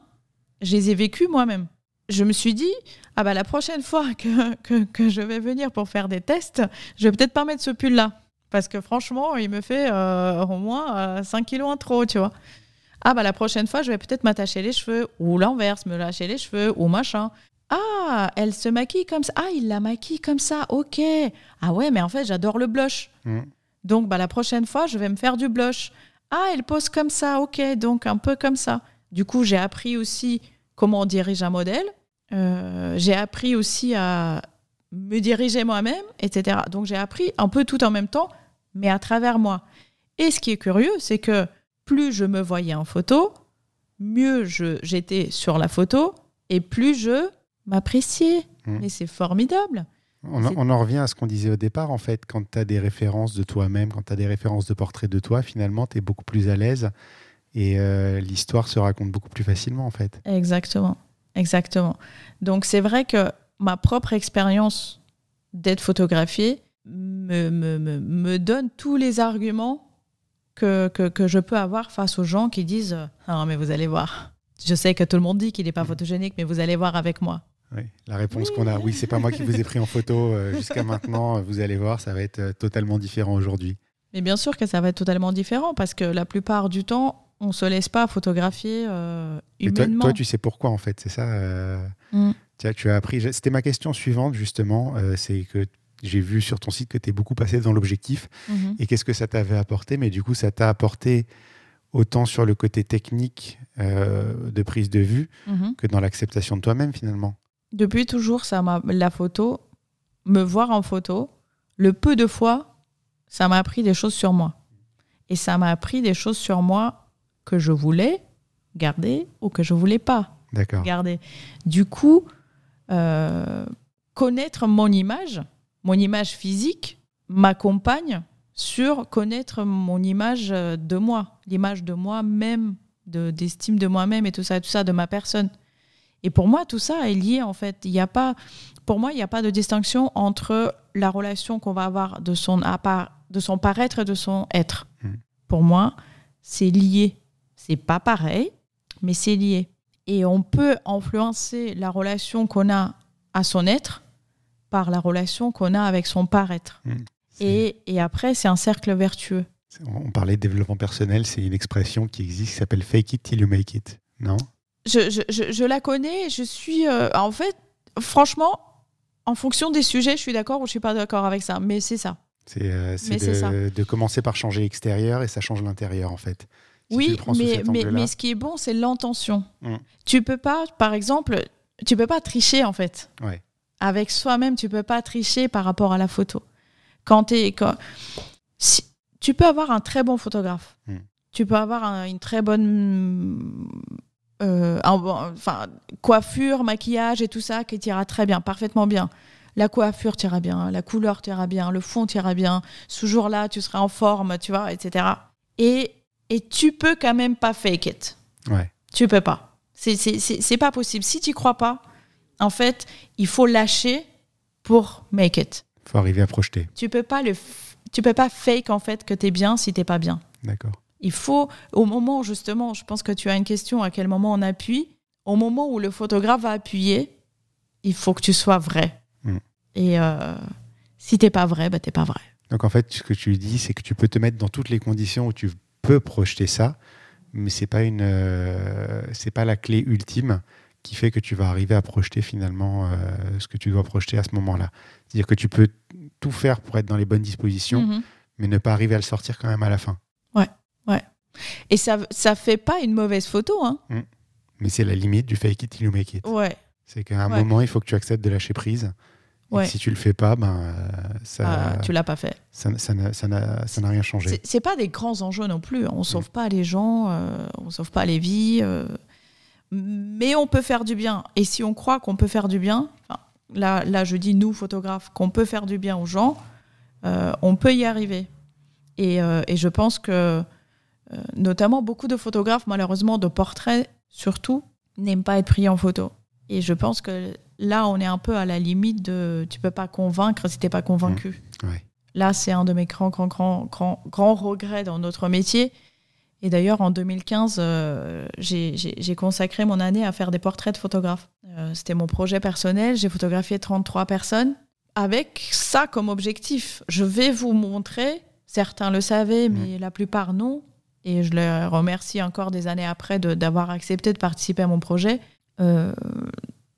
D: je les ai vécues moi-même. Je me suis dit, ah bah la prochaine fois <laughs> que, que, que je vais venir pour faire des tests, je vais peut-être pas mettre ce pull-là. Parce que franchement, il me fait euh, au moins euh, 5 kilos en trop, tu vois. Ah bah la prochaine fois, je vais peut-être m'attacher les cheveux, ou l'inverse, me lâcher les cheveux, ou machin. Ah, elle se maquille comme ça. Ah, il la maquille comme ça, ok. Ah ouais, mais en fait, j'adore le blush.
B: Mhm.
D: Donc, bah, la prochaine fois, je vais me faire du blush. Ah, elle pose comme ça, ok, donc un peu comme ça. Du coup, j'ai appris aussi comment on dirige un modèle. Euh, j'ai appris aussi à me diriger moi-même, etc. Donc, j'ai appris un peu tout en même temps, mais à travers moi. Et ce qui est curieux, c'est que plus je me voyais en photo, mieux j'étais sur la photo, et plus je m'appréciais.
B: Mm.
D: Mais c'est formidable.
B: On, en-
D: C'est-
B: on en revient à ce qu'on disait au départ, en fait, quand tu as des références de toi-même, quand tu as des références de portraits de toi, finalement, tu es beaucoup plus à l'aise et euh, l'histoire se raconte beaucoup plus facilement, en fait.
D: Exactement, exactement. Donc c'est vrai que ma propre expérience d'être photographiée me, me, me, me donne tous les arguments que, que, que je peux avoir face aux gens qui disent Ah mais vous allez voir. Je sais que tout le monde dit qu'il n'est pas photogénique, mais vous allez voir avec moi.
B: Oui, la réponse qu'on a, oui, c'est pas moi qui vous ai pris en photo euh, <laughs> jusqu'à maintenant, vous allez voir, ça va être euh, totalement différent aujourd'hui.
D: Mais bien sûr que ça va être totalement différent parce que la plupart du temps, on ne se laisse pas photographier euh,
B: Et toi,
D: humainement.
B: toi, tu sais pourquoi, en fait, c'est ça euh,
D: Mm.
B: Tiens, tu as appris. C'était ma question suivante, justement. c'est que j'ai vu sur ton site que tu es beaucoup passé dans l'objectif.
D: Mhm.
B: Et qu'est-ce que ça t'avait apporté? Mais du coup, ça t'a apporté autant sur le côté technique euh, de prise de vue
D: Mhm.
B: que dans l'acceptation de toi-même finalement?
D: Depuis toujours, ça m'a la photo, me voir en photo, le peu de fois, ça m'a appris des choses sur moi. Et ça m'a appris des choses sur moi que je voulais garder ou que je voulais pas garder. Du coup, euh, connaître mon image, mon image physique, m'accompagne sur connaître mon image euh, de moi, l'image de moi-même, de- d'estime de, moi-même et tout ça, tout ça, de ma personne. Et pour moi, tout ça est lié en fait. Il y a pas, pour moi, il n'y a pas de distinction entre la relation qu'on va avoir de son, appart- de son paraître et de son être.
B: Mm.
D: Pour moi, c'est lié. C'est pas pareil, mais c'est lié. Et on peut influencer la relation qu'on a à son être par la relation qu'on a avec son paraître.
B: C'est-
D: Et, et après, c'est un cercle vertueux.
B: On parlait de développement personnel, c'est une expression qui existe qui s'appelle fake it till you make it. Non?
D: Je, je- je- je la connais, je suis... euh, en fait, franchement, en fonction des sujets, je suis d'accord ou je suis pas d'accord avec ça. Mais c'est ça.
B: C'est euh, de, de commencer par changer l'extérieur et ça change l'intérieur en fait. Si
D: oui, mais, mais, mais ce qui est bon, c'est l'intention.
B: Mm.
D: Tu peux pas, par exemple, tu peux pas tricher en fait.
B: Ouais.
D: Avec soi-même, tu peux pas tricher par rapport à la photo. Quand quand... Si, tu peux avoir un très bon photographe.
B: Mm.
D: Tu peux avoir un- une très bonne euh, un bon- enfin, coiffure, maquillage et tout ça qui t'ira très bien, parfaitement bien. La coiffure t'ira bien, la couleur t'ira bien, le fond t'ira bien. Ce jour-là, tu seras en forme, tu vois, etc. Et, et tu peux quand même pas fake it.
B: Ouais.
D: Tu peux pas. C'est pas possible. Si tu crois pas, en fait, il faut lâcher pour make it.
B: faut arriver à projeter.
D: Tu peux pas le, tu peux pas fake en fait que t'es bien si t'es pas bien.
B: D'accord.
D: Il faut, au moment justement, je pense que tu as une question, à quel moment on appuie, au moment où le photographe va appuyer, il faut que tu sois vrai.
B: Mm.
D: Et euh, si t'es pas vrai, bah t'es pas vrai.
B: Donc en fait, ce que tu dis, c'est que tu peux te mettre dans toutes les conditions où tu peux projeter ça, mais c'est pas une, euh, c'est pas la clé ultime qui fait que tu vas arriver à projeter finalement euh, ce que tu dois projeter à ce moment-là. C'est-à-dire que tu peux tout faire pour être dans les bonnes dispositions,
D: Mhm.
B: mais ne pas arriver à le sortir quand même à la fin.
D: Et ça, ça fait pas une mauvaise photo, hein.
B: Mais c'est la limite du fake it till you make it.
D: Ouais.
B: C'est qu'à un
D: Ouais.
B: moment, il faut que tu acceptes de lâcher prise.
D: Ouais.
B: si tu le fais pas, ben euh, ça,
D: Ah, tu l'as pas fait.
B: ça, n'a- ça ça rien changé.
D: C'est- pas des grands enjeux non plus. On sauve pas les gens, euh, on sauve pas les vies, euh, mais on peut faire du bien. Et si on croit qu'on peut faire du bien, là, là je dis nous photographes, qu'on peut faire du bien aux gens, euh, on peut y arriver. Et, euh, et je pense que, euh, notamment beaucoup de photographes, malheureusement de portraits surtout, n'aiment pas être pris en photo. Et je pense que là, on est un peu à la limite de tu peux pas convaincre si t'es pas convaincu.
B: Ouais.
D: Là, c'est un de mes grands, grands, grands, grands, grands regrets dans notre métier. Et d'ailleurs, en 2015, euh, j'ai consacré mon année à faire des portraits de photographes. Euh, C'était mon projet personnel. J'ai photographié 33 personnes avec ça comme objectif. Je vais vous montrer, certains le savaient, mais la plupart non. Et je les remercie encore des années après d'avoir accepté de participer à mon projet. Euh,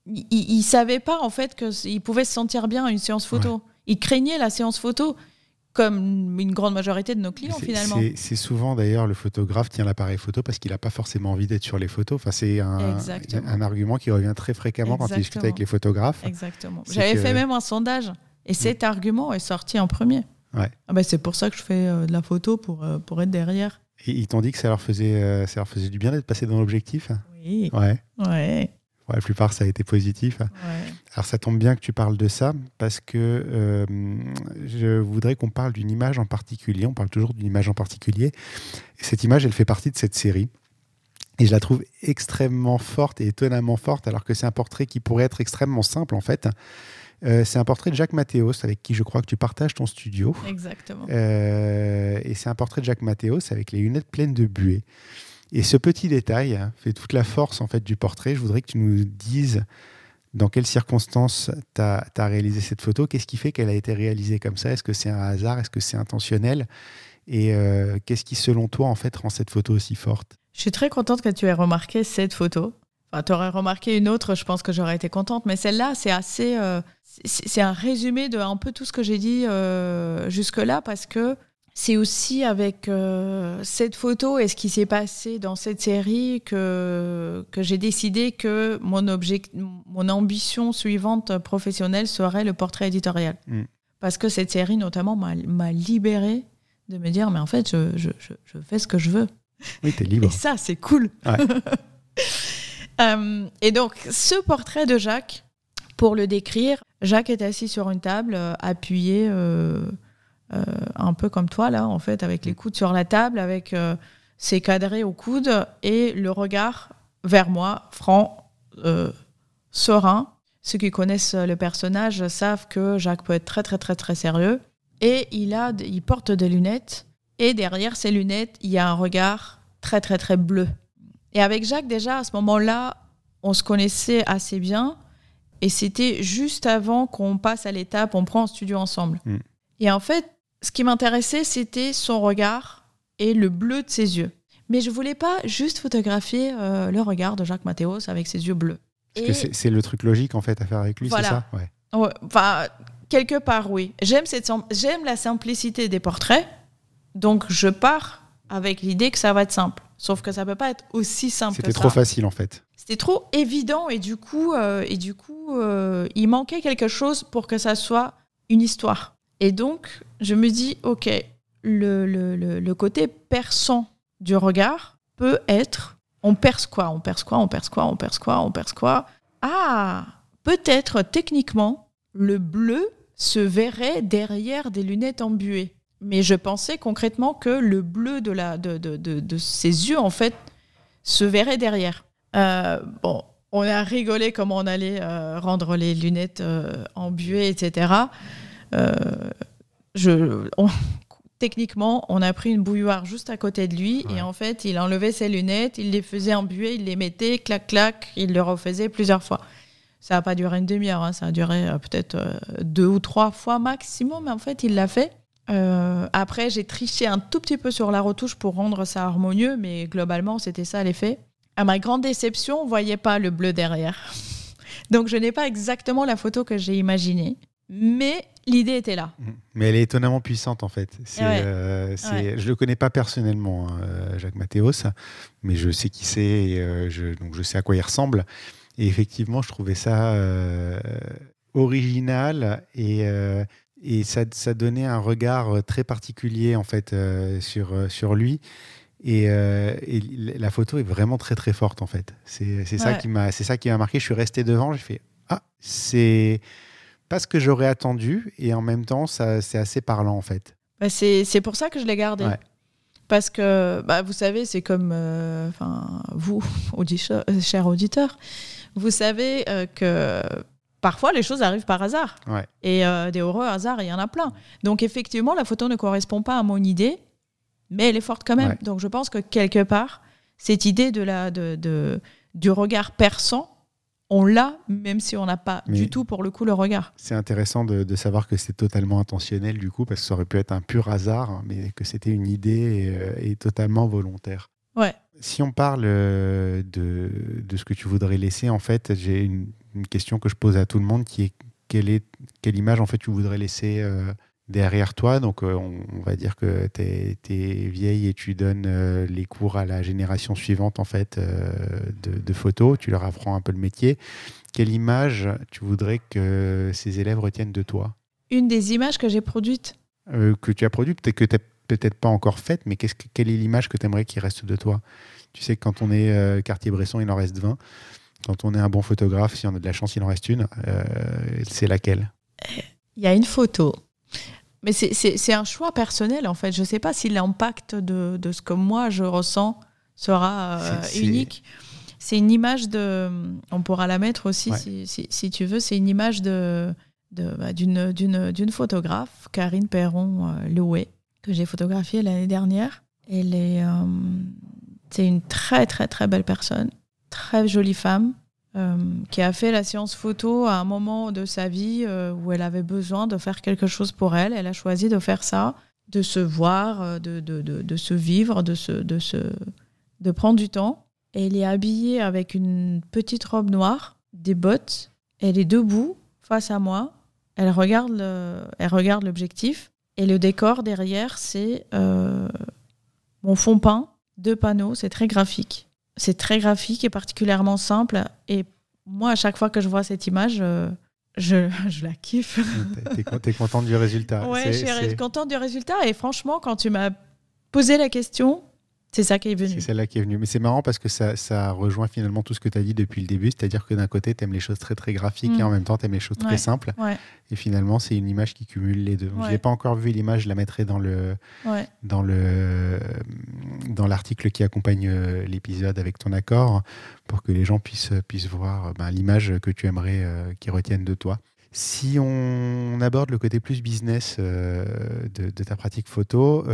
D: ils ne savaient pas en fait qu'ils pouvaient se sentir bien à une séance photo. Ils craignaient la séance photo, comme une grande majorité de nos clients finalement.
B: c'est- souvent d'ailleurs le photographe tient l'appareil photo parce qu'il n'a pas forcément envie d'être sur les photos. Enfin, c'est un, argument qui revient très fréquemment quand il discute avec les photographes.
D: Exactement. J'avais
B: que-
D: fait même un sondage et cet argument est sorti en premier.
B: Ouais.
D: Ah bah, c'est pour ça que je fais euh, de la photo pour, euh, pour être derrière.
B: Et ils t'ont dit que ça leur faisait, euh, ça leur faisait du bien d'être passé dans l'objectif?
D: Oui.
B: Ouais.
D: Ouais.
B: Pour la plupart, ça a été positif.
D: ouais.
B: Alors ça tombe bien que tu parles de ça parce que euh, je voudrais qu'on parle d'une image en particulier. On parle toujours d'une image en particulier. Et cette image, elle fait partie de cette série. Et je la trouve extrêmement forte et étonnamment forte, alors que c'est un portrait qui pourrait être extrêmement simple en fait. Euh, c'est un portrait de Jacques Mathéos, avec qui je crois que tu partages ton studio.
D: Exactement.
B: Euh, et c'est un portrait de Jacques Mathéos avec les lunettes pleines de buée. Et ce petit détail hein, fait toute la force en fait du portrait. Je voudrais que tu nous dises dans quelles circonstances tu as, réalisé cette photo, qu'est-ce qui fait qu'elle a été réalisée comme ça? Est-ce que c'est un hasard? Est-ce que c'est intentionnel? Et euh, qu'est-ce qui, selon toi, en fait, rend cette photo aussi forte?
D: Je suis très contente que tu aies remarqué cette photo. Enfin, tu aurais remarqué une autre, je pense que j'aurais été contente. Mais celle-là, c'est assez. euh, c'est un résumé de un peu tout ce que j'ai dit euh, jusque-là parce que c'est aussi avec euh, cette photo et ce qui s'est passé dans cette série que, que j'ai décidé que mon, object, mon ambition suivante professionnelle serait le portrait éditorial.
B: Mm.
D: Parce que cette série, notamment, m'a m'a libérée de me dire, mais en fait, je, je, je, je fais ce que je veux.
B: Oui, t'es libre.
D: Et ça, c'est cool.
B: Ouais. <laughs>
D: Euh, et donc, ce portrait de Jacques, pour le décrire, Jacques est assis sur une table, euh, appuyé euh, un peu comme toi, là, en fait, avec les coudes sur la table, avec euh, ses cadrés au coude et le regard vers moi, franc, euh, serein. Ceux qui connaissent le personnage savent que Jacques peut être très, très, très, très sérieux. Et il, a, il porte des lunettes. Et derrière ces lunettes, il y a un regard très, très, très bleu. Et avec Jacques, déjà, à ce moment-là, on se connaissait assez bien. Et c'était juste avant qu'on passe à l'étape, on prend en studio ensemble.
B: Mm.
D: Et en fait, ce qui m'intéressait, c'était son regard et le bleu de ses yeux. Mais je voulais pas juste photographier euh, le regard de Jacques Mathéos avec ses yeux bleus.
B: Parce que c'est le truc logique en fait à faire avec lui,
D: Voilà.
B: c'est ça? Ouais.
D: Ouais, enfin, quelque part, oui. J'aime la simplicité des portraits, donc je pars avec l'idée que ça va être simple. Sauf que ça peut pas être aussi simple que
B: C'était trop facile en fait.
D: C'était trop évident et du coup, euh, et du coup, euh, il manquait quelque chose pour que ça soit une histoire. Et donc, je me dis, ok, le, le, le, côté perçant du regard peut être, on perce quoi, on perce quoi, on perce quoi, on perce quoi, on perce quoi. Ah, peut-être techniquement, le bleu se verrait derrière des lunettes embuées. Mais je pensais concrètement que le bleu de, la, de, de, de, de ses yeux, en fait, se verrait derrière. Euh, bon, on a rigolé comment on allait euh, rendre les lunettes euh, embuées, etc. Euh, je, on- techniquement, on a pris une bouilloire juste à côté de lui
B: Ouais.
D: et en fait, il enlevait ses lunettes, il les faisait embuer, il les mettait, clac, clac, il le refaisait plusieurs fois. Ça n'a pas duré une demi-heure, hein, ça a duré euh, peut-être euh, deux ou trois fois maximum, mais en fait, il l'a fait. Euh, après, j'ai triché un tout petit peu sur la retouche pour rendre ça harmonieux, mais globalement, c'était ça l'effet. À ma grande déception, on voyait pas le bleu derrière. <laughs> Donc, je n'ai pas exactement la photo que j'ai imaginée, mais l'idée était là.
B: Mhm. Mais elle est étonnamment puissante en fait.
D: Ouais.
B: euh,
D: Ouais.
B: Je le connais pas personnellement, hein, euh, Jacques Mathéos, mais je sais qui c'est, euh, je, donc je sais à quoi il ressemble. Et effectivement, je trouvais ça euh, original et, et ça, ça donnait un regard très particulier en fait sur, sur lui. Et, euh, et la photo est vraiment très très forte en fait. C'est, ça qui m'a, c'est ça qui m'a marqué. Je suis resté devant, j'ai fait ah c'est pas ce que j'aurais attendu et en même temps ça c'est assez parlant en fait.
D: Bah, c'est c'est pour ça que je l'ai gardé.
B: Ouais.
D: Parce que, bah, vous savez, c'est comme euh, vous, <laughs> auditeur, euh, chers auditeurs, vous savez euh, que parfois les choses arrivent par hasard.
B: Ouais.
D: Et euh, des heureux hasards, il y en a plein. Donc effectivement, la photo ne correspond pas à mon idée, mais elle est forte quand même.
B: Ouais.
D: Donc je pense que quelque part, cette idée de la, de, de- du regard perçant, on l'a, même si on n'a pas
B: Mais-
D: du tout pour le coup le regard.
B: C'est intéressant de, de savoir que c'est totalement intentionnel du coup parce que ça aurait pu être un pur hasard hein, mais que c'était une idée et, euh, et totalement volontaire.
D: Ouais.
B: Si on parle euh, de, de ce que tu voudrais laisser en fait j'ai une, une question que je pose à tout le monde qui est quelle, est, quelle image en fait tu voudrais laisser euh, derrière toi. Donc euh, on, on va dire que tu es, vieille et tu donnes euh, les cours à la génération suivante en fait euh, de, de photos. Tu leur apprends un peu le métier. Quelle image tu voudrais que ces élèves retiennent de toi?
D: Une des images que j'ai produites,
B: Euh, Que tu as produit, peut-être que tu n'as peut-être pas encore faite, mais que- quelle est l'image que tu aimerais qu'il reste de toi? Tu sais que quand on est Cartier-Bresson, il en reste 20. Quand on est un bon photographe, si on a de la chance, il en reste une. C'est laquelle?
D: Il y a une photo. Mais c'est- un choix personnel, en fait. Je ne sais pas si l'impact de, de ce que moi je ressens sera euh, unique. C'est une image de. On pourra la mettre aussi
B: Ouais.
D: si, si- si tu veux. C'est une image de de- bah, d'une d'une- d'une photographe, Karine Perron-Louet, que j'ai photographiée l'année dernière. Elle est. euh, c'est une très, très, très belle personne. Très jolie femme euh, qui a fait la séance photo à un moment de sa vie euh, où elle avait besoin de faire quelque chose pour elle. Elle a choisi de faire ça, de se voir, euh, de, se vivre, de, prendre du temps. Elle est habillée avec une petite robe noire, des bottes. Elle est debout face à moi. Elle regarde l'objectif Et le décor derrière, c'est mon fond peint, deux panneaux, c'est très graphique. C'est très graphique et particulièrement simple. Et moi, à chaque fois que je vois cette image, euh, je, <laughs> je, la kiffe.
B: T'es es contente du résultat.
D: Ouais, je suis contente du résultat. Et franchement, quand tu m'as posé la question, c'est ça qui est venu.
B: C'est celle-là qui est venue. Mais c'est marrant parce que ça, ça, rejoint finalement tout ce que tu as dit depuis le début. C'est-à-dire que d'un côté, tu aimes les choses très très graphiques et mm. en même temps, tu aimes les choses très simples. Et finalement, c'est une image qui cumule les deux. Je n'ai pas encore vu l'image, je la mettrai dans le dans le dans l'article qui accompagne euh, l'épisode avec ton accord pour que les gens puissent, puissent voir euh, ben, l'image que tu aimerais euh, qu'ils retiennent de toi. Si on aborde le côté plus business de, ta pratique photo,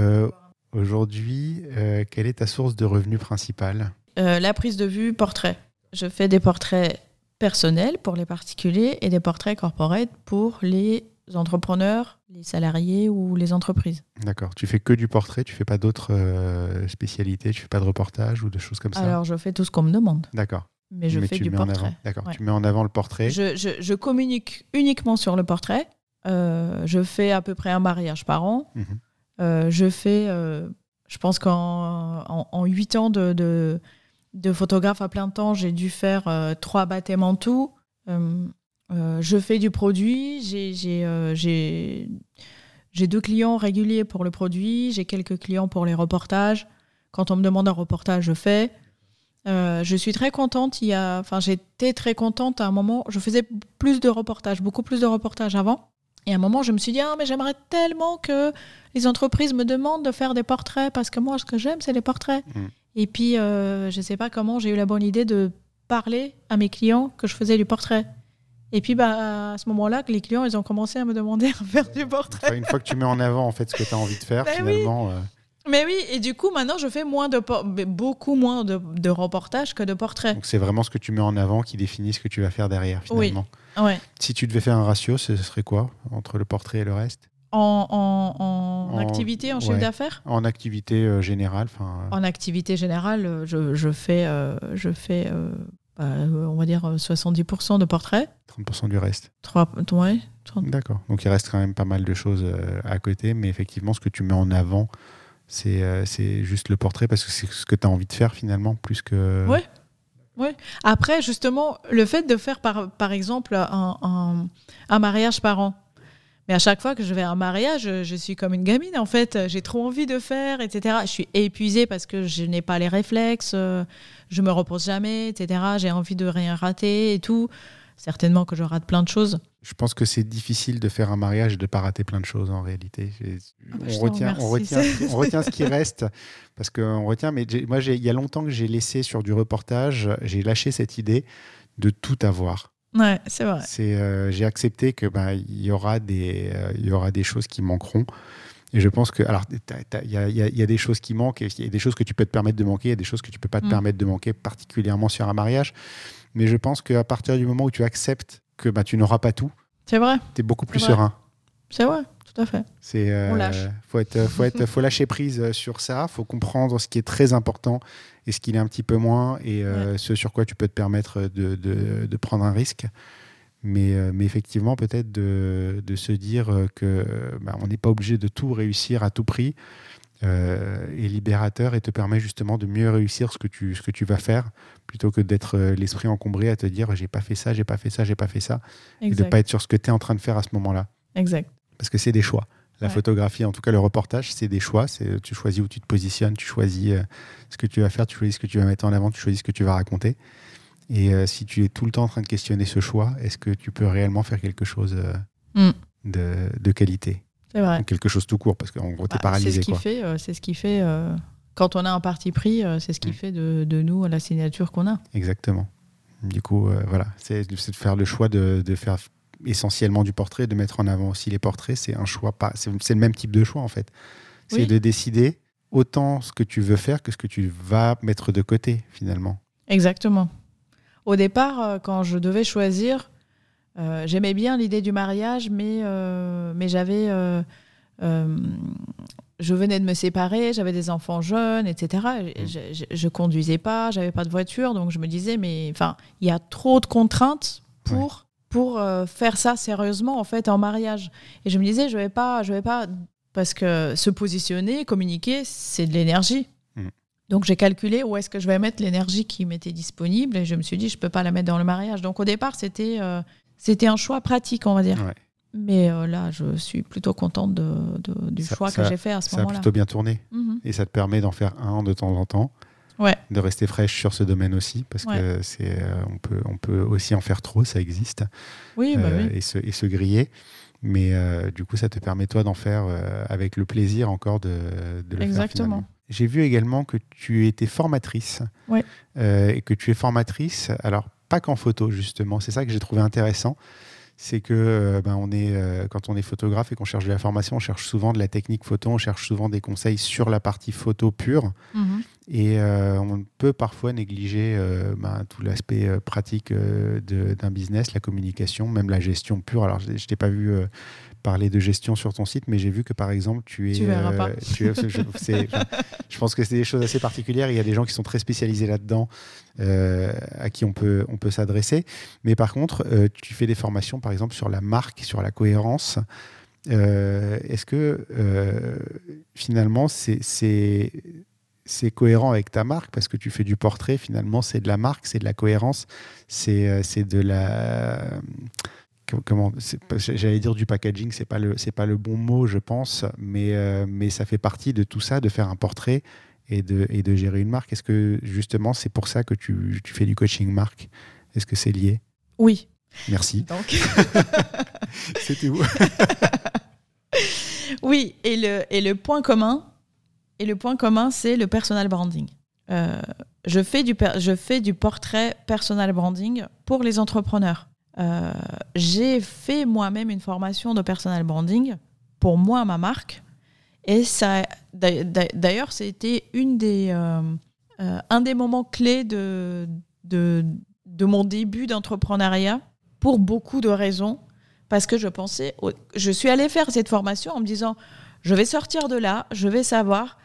B: Aujourd'hui, euh, quelle est ta source de revenus principale
D: euh, La prise de vue portrait. Je fais des portraits personnels pour les particuliers et des portraits corporate pour les entrepreneurs, les salariés ou les entreprises.
B: D'accord. Tu fais que du portrait, tu fais pas d'autres euh, spécialités, tu fais pas de reportage ou de choses comme ça
D: Alors je fais tout ce qu'on me demande.
B: D'accord.
D: Mais je fais du portrait.
B: D'accord. Tu mets en avant le portrait.
D: Je, je, communique uniquement sur le portrait. je fais à peu près un mariage par an. Mhm. Euh, je fais, euh, je pense qu'en en, 8 ans de, photographe à plein temps, j'ai dû faire euh, trois baptêments tout. je fais du produit, j'ai deux clients réguliers pour le produit, j'ai quelques clients pour les reportages. Quand on me demande un reportage, je fais. je suis très contente. Enfin, j'étais très contente à un moment. Je faisais plus de reportages, beaucoup plus de reportages avant. Et à un moment, je me suis dit, ah, mais j'aimerais tellement que les entreprises me demandent de faire des portraits parce que moi, ce que j'aime, c'est les portraits. Mm. Et puis, euh, je ne sais pas comment, j'ai eu la bonne idée de parler à mes clients que je faisais du portrait. Et puis, bah, à ce moment-là, les clients, ils ont commencé à me demander à faire du portrait.
B: une fois que tu mets en avant en fait ce que tu as envie de faire, <laughs> ben finalement. Euh,
D: mais oui, et du coup, maintenant, je fais moins de beaucoup moins de, de reportages que de portraits.
B: Donc, c'est vraiment ce que tu mets en avant qui définit ce que tu vas faire derrière, finalement.
D: Oui. Ouais.
B: Si tu devais faire un ratio, ce serait quoi entre le portrait et le reste
D: en, en, activité, en chiffre d'affaires
B: En activité euh, générale. Euh.
D: En activité générale, euh, je, je fais, je fais bah, on va dire 70% de portraits.
B: 30% du reste
D: 3, ouais,
B: D'accord. Donc il reste quand même pas mal de choses à côté, mais effectivement, ce que tu mets en avant, c'est juste le portrait parce que c'est ce que tu as envie de faire finalement, plus que.
D: Oui. Après, justement, le fait de faire par, par exemple un, un, mariage par an. Mais à chaque fois que je vais à un mariage, je, suis comme une gamine en fait. J'ai trop envie de faire, etc. Je suis épuisée parce que je n'ai pas les réflexes, je me repose jamais, etc. J'ai envie de rien rater et tout certainement que je rate plein de choses.
B: Je pense que c'est difficile de faire un mariage et de ne pas rater plein de choses en réalité. Ah bah, on, retient, on, retient, on, retient, ce qui reste parce qu'on retient, mais moi il y a longtemps que j'ai laissé sur du reportage, j'ai lâché cette idée de tout avoir.
D: Ouais, c'est vrai.
B: Euh, j'ai accepté que bah, il y aura des, euh, il y aura des choses qui manqueront. Et je pense que, alors, il y, y, a des choses qui manquent, il y a des choses que tu peux te permettre de manquer, il y a des choses que tu peux pas te mm. permettre de manquer, particulièrement sur un mariage. Mais je pense qu'à partir du moment où tu acceptes que bah, tu n'auras pas tout,
D: c'est vrai.
B: Tu es beaucoup plus serein.
D: C'est vrai, tout à fait.
B: C'est, euh,
D: On lâche.
B: Faut, être, faut, être, faut lâcher prise euh, sur ça. faut comprendre ce qui est très important et ce qui est un petit peu moins et euh, ce sur quoi tu peux te permettre de, de, de prendre un risque. Mais, mais effectivement, peut-être de, de, se dire que bah, on n'est pas obligé de tout réussir à tout prix euh, est libérateur et te permet justement de mieux réussir ce que tu, ce que tu vas faire plutôt que d'être euh, l'esprit encombré à te dire j'ai pas fait ça, j'ai pas fait ça, j'ai pas fait ça et de pas être sur ce que tu es en train de faire à ce moment-là.
D: Exact.
B: Parce que c'est des choix. La photographie, en tout cas le reportage, c'est des choix. C'est tu choisis où tu te positionnes, tu choisis euh, ce que tu vas faire, tu choisis ce que tu vas mettre en avant, tu choisis ce que tu vas raconter. Et si tu es tout le temps en train de questionner ce choix, est-ce que tu peux réellement faire quelque chose mm. de, de qualité?
D: Vrai.
B: quelque chose tout court, parce qu'en gros, tu es bah, paralysé.
D: C'est ce qui fait, euh, c'est ce qui fait euh, quand on a un parti pris, euh, c'est ce qui mm. fait de, de, nous la signature qu'on a.
B: Exactement. Du coup, voilà, c'est de faire le choix de, de, faire essentiellement du portrait, de mettre en avant aussi les portraits. C'est un choix, pas, c'est le même type de choix en fait. C'est de décider autant ce que tu veux faire que ce que tu vas mettre de côté finalement.
D: Exactement. Au départ, quand je devais choisir, euh, j'aimais bien l'idée du mariage, mais, euh, mais j'avais. Euh, je venais de me séparer, j'avais des enfants jeunes, etc. Mm. Je, je, conduisais pas, j'avais pas de voiture, donc je me disais, mais enfin, il y a trop de contraintes pour, pour faire ça sérieusement en fait en mariage. Et je me disais, je vais pas, je vais pas Parce que se positionner, communiquer, c'est de l'énergie.
B: Mm.
D: Donc j'ai calculé où est-ce que je vais mettre l'énergie qui m'était disponible et je me suis dit je peux pas la mettre dans le mariage. Donc au départ c'était euh, c'était un choix pratique on va dire.
B: Ouais.
D: Mais euh, là je suis plutôt contente de, de- du
B: Ça-
D: choix
B: ça-
D: que j'ai fait à ce
B: Ça a
D: moment-là.
B: plutôt bien tourné.
D: Mhm.
B: Et ça te permet d'en faire un de temps en temps.
D: Ouais.
B: De rester fraîche sur ce domaine aussi, parce que c'est, euh, on, peut, on peut aussi en faire trop, ça existe,
D: Oui, bah
B: euh,
D: oui.
B: et, se, et se griller. Mais euh, du coup, ça te permet toi d'en faire euh, avec le plaisir encore de, de le faire.
D: Exactement.
B: J'ai vu également que tu étais formatrice.
D: Ouais.
B: Euh, et que tu es formatrice, alors pas qu'en photo justement, c'est ça que j'ai trouvé intéressant. C'est que euh, ben, on est, euh, quand on est photographe et qu'on cherche de la formation, on cherche souvent de la technique photo, on cherche souvent des conseils sur la partie photo pure.
D: Mhm.
B: Et euh, on peut parfois négliger euh, ben, tout l'aspect pratique d'un business, la communication, même la gestion pure. Alors, je ne t'ai pas vu parler de gestion sur ton site, mais j'ai vu que par exemple, tu es.
D: Tu verras pas.
B: tu es- <laughs> je, pense que c'est des choses assez particulières. Il y a des gens qui sont très spécialisés là-dedans, euh, à qui on peut, on peut s'adresser. Mais par contre, euh, tu fais des formations, par exemple, sur la marque, sur la cohérence. Euh, Est-ce que euh, finalement, c'est c'est- cohérent avec ta marque? Parce que tu fais du portrait, finalement, c'est de la marque, c'est de la cohérence, c'est euh, c'est de la. Com- Comment J'allais dire du packaging, c'est pas le c'est pas le bon mot, je pense, mais euh, mais ça fait partie de tout ça, de faire un portrait et de et de gérer une marque. Est-ce que justement c'est pour ça que tu, tu fais du coaching marque Est-ce que c'est lié?
D: Oui.
B: Merci.
D: Donc <laughs>
B: C'était où? <laughs>
D: Oui, et le, et le point commun, et le point commun, c'est le personal branding. Euh, je, fais du je fais du portrait personal branding pour les entrepreneurs. Euh, J'ai fait moi-même une formation de personal branding pour moi, ma marque. Et ça, d'a- d'a- d'ailleurs, c'était une des, euh, euh, un des moments clés de, de, de mon début d'entrepreneuriat pour beaucoup de raisons parce que je pensais, au- je suis allée faire cette formation en me disant, je vais sortir de là, je vais savoir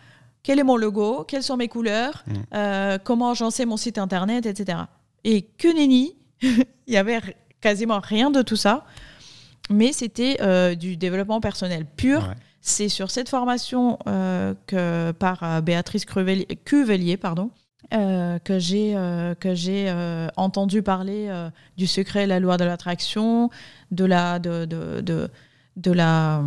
D: quel est mon logo, quelles sont mes couleurs,
B: Mm.
D: comment agencer mon site internet, etc. Et que nenni, <laughs> il y avait quasiment rien de tout ça, mais c'était euh, du développement personnel pur.
B: Ouais.
D: C'est sur cette formation euh, que par euh, Béatrice Cruvellier, Cuvelier, pardon, euh, que j'ai euh, que j'ai euh, entendu parler du secret et la loi de l'attraction, de la de, de, de, de la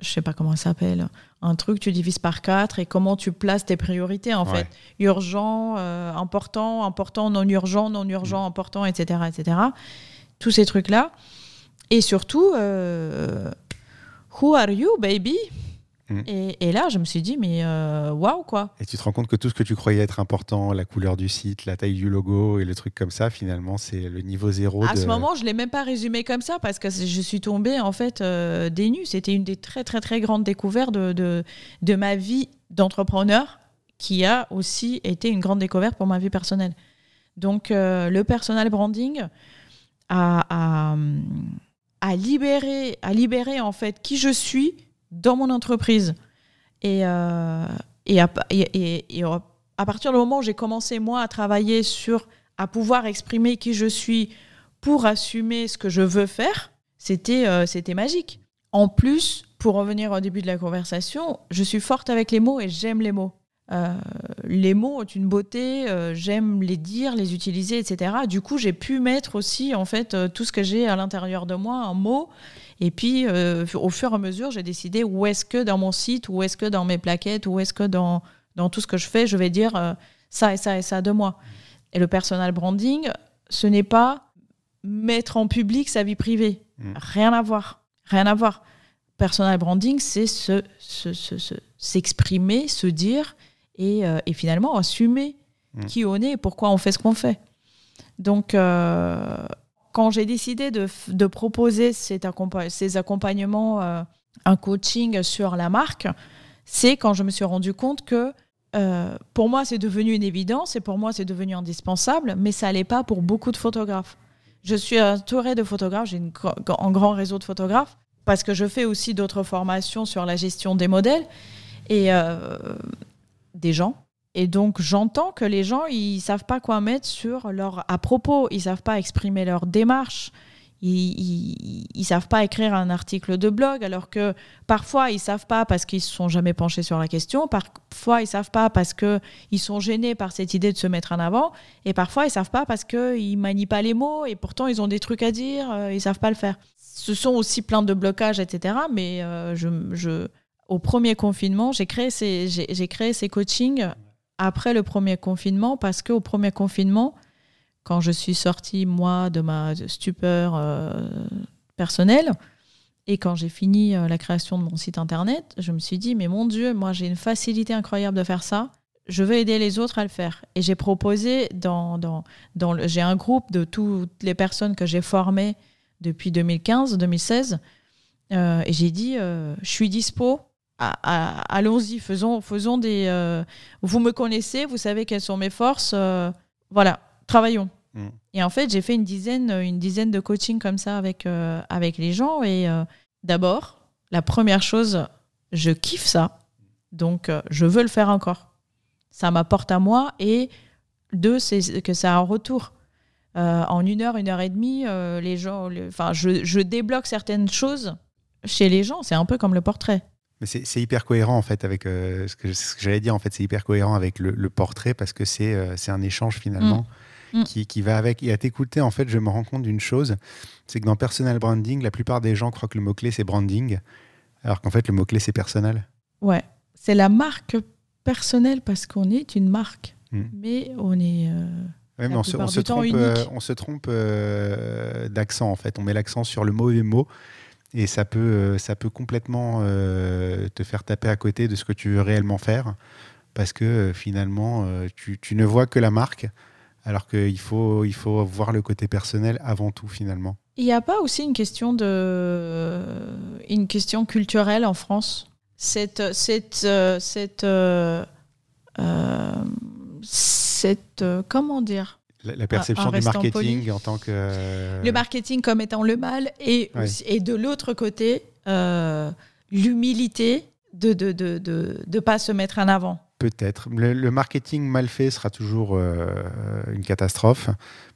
D: je sais pas comment ça s'appelle, un truc tu divises par quatre et comment tu places tes priorités en
B: Ouais.
D: fait, urgent, important, important, non urgent, non urgent, important, etc., etc. Tous ces trucs là et surtout euh, Who are you, baby
B: Mm.
D: et, et là, je me suis dit, mais euh, waouh, quoi.
B: Et tu te rends compte que tout ce que tu croyais être important, la couleur du site, la taille du logo et le truc comme ça, finalement, c'est le niveau zéro.
D: À
B: de...
D: ce moment, je l'ai même pas résumé comme ça parce que je suis tombée en fait euh, des nues. C'était une des très très très grandes découvertes de, de, de ma vie d'entrepreneur qui a aussi été une grande découverte pour ma vie personnelle. Donc euh, le personal branding a, a libéré, a libéré en fait qui je suis dans mon entreprise. Et, euh, et, à, et- et à partir du moment où j'ai commencé moi à travailler sur, à pouvoir exprimer qui je suis pour assumer ce que je veux faire, c'était euh, c'était magique. En plus, pour revenir au début de la conversation, je suis forte avec les mots et j'aime les mots. Euh, les mots ont une beauté, euh, j'aime les dire, les utiliser, etc. Du coup, j'ai pu mettre aussi en fait euh, tout ce que j'ai à l'intérieur de moi en mots. Et puis, au fur et à mesure, j'ai décidé où est-ce que dans mon site, où est-ce que dans mes plaquettes, où est-ce que dans, dans tout ce que je fais, je vais dire ça et ça et ça de moi. Et le personal branding, ce n'est pas mettre en public sa vie privée.
B: Mm.
D: Rien à voir. Rien à voir. Personal branding, c'est se, se- se- se- s'exprimer, se dire et, euh, et finalement assumer
B: Mm.
D: qui on est et pourquoi on fait ce qu'on fait. Donc, euh, quand j'ai décidé de, proposer cet ces accompagnements, euh, un coaching sur la marque, c'est quand je me suis rendu compte que euh, pour moi, c'est devenu une évidence et pour moi, c'est devenu indispensable, mais ça n'allait pas pour beaucoup de photographes. Je suis entourée de photographes, j'ai un grand réseau de photographes parce que je fais aussi d'autres formations sur la gestion des modèles et euh, gens. Et donc, j'entends que les gens, ils savent pas quoi mettre sur leur à propos, ils savent pas exprimer leur démarche, ils, ils, savent pas écrire un article de blog, alors que parfois ils savent pas parce qu'ils se sont jamais penchés sur la question, parfois ils savent pas parce que ils sont gênés par cette idée de se mettre en avant, et parfois ils savent pas parce que ils manient pas les mots et pourtant ils ont des trucs à dire, euh, ils savent pas le faire. Ce sont aussi plein de blocages, etc. Mais euh, je, je, au premier confinement, j'ai créé ces, j'ai créé ces coachings après le premier confinement parce qu'au premier confinement quand je suis sortie, moi, de ma stupeur euh, personnelle, et quand j'ai fini euh, la création de mon site internet, je me suis dit, mais mon Dieu, moi j'ai une facilité incroyable de faire ça, je veux aider les autres à le faire. Et j'ai proposé, dans, dans, dans j'ai un groupe de toutes les personnes que j'ai formées depuis 2015-2016, euh, et j'ai dit, je suis dispo, allons-y, faisons, faisons des... vous me connaissez, vous savez quelles sont mes forces, voilà, travaillons. Mm. Et en fait, j'ai fait une dizaine, une dizaine de coachings comme ça avec, euh, avec les gens. Et euh, d'abord, la première chose, je kiffe ça. Donc, euh, je veux le faire encore. Ça m'apporte à moi. Et deux, c'est que ça a un retour. en une heure, une heure et demie, les gens, enfin, je, je, débloque certaines choses chez les gens. C'est un peu comme le portrait.
B: Mais c'est hyper cohérent en fait avec ce que, ce que j'allais dire. En fait, c'est hyper cohérent avec le, portrait parce que c'est un échange finalement. Mm. Mm. qui, va avec. Et à t'écouter, en fait, je me rends compte d'une chose, c'est que dans personal branding, la plupart des gens croient que le mot-clé, c'est branding, alors qu'en fait, le mot-clé, c'est personnel.
D: Ouais, c'est la marque personnelle parce qu'on est une marque, mm. mais on est... Euh,
B: mais on, se, trompe, euh, on, se, trompe, euh, d'accent, en fait. On met l'accent sur le mauvais mot. Et ça peut, ça peut complètement te faire taper à côté de ce que tu veux réellement faire. Parce que finalement, tu, ne vois que la marque alors qu'il faut, il faut voir le côté personnel avant tout finalement.
D: Il n'y a pas aussi une question, de, une question culturelle en France? Cette, cette, cette, euh, cette comment dire?
B: La, perception du marketing en tant que...
D: Le marketing comme étant le mal et, et de l'autre côté, euh, l'humilité de ne de, de, de, de, pas se mettre en avant.
B: Peut-être. Le, marketing mal fait sera toujours euh, une catastrophe.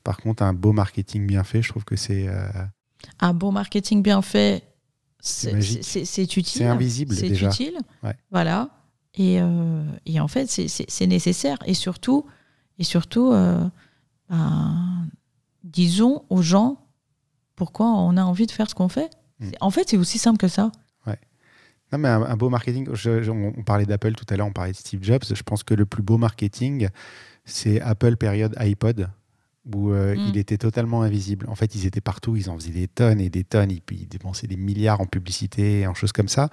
B: Par contre, un beau marketing bien fait, je trouve que c'est. Euh,
D: un beau marketing bien fait, c'est utile.
B: C'est invisible
D: C'est
B: utile.
D: Voilà. Et, euh, et, en fait, c'est nécessaire. Et surtout, et surtout ben, disons aux gens pourquoi on a envie de faire ce qu'on fait. Hmm. En fait, c'est aussi simple que ça.
B: Non, mais un, beau marketing, on, parlait d'Apple tout à l'heure, on parlait de Steve Jobs. Je pense que le plus beau marketing, c'est Apple période iPod, où euh, mm. il était totalement invisible. En fait, ils étaient partout, ils en faisaient des tonnes et des tonnes, ils, ils dépensaient des milliards en publicité, en choses comme ça.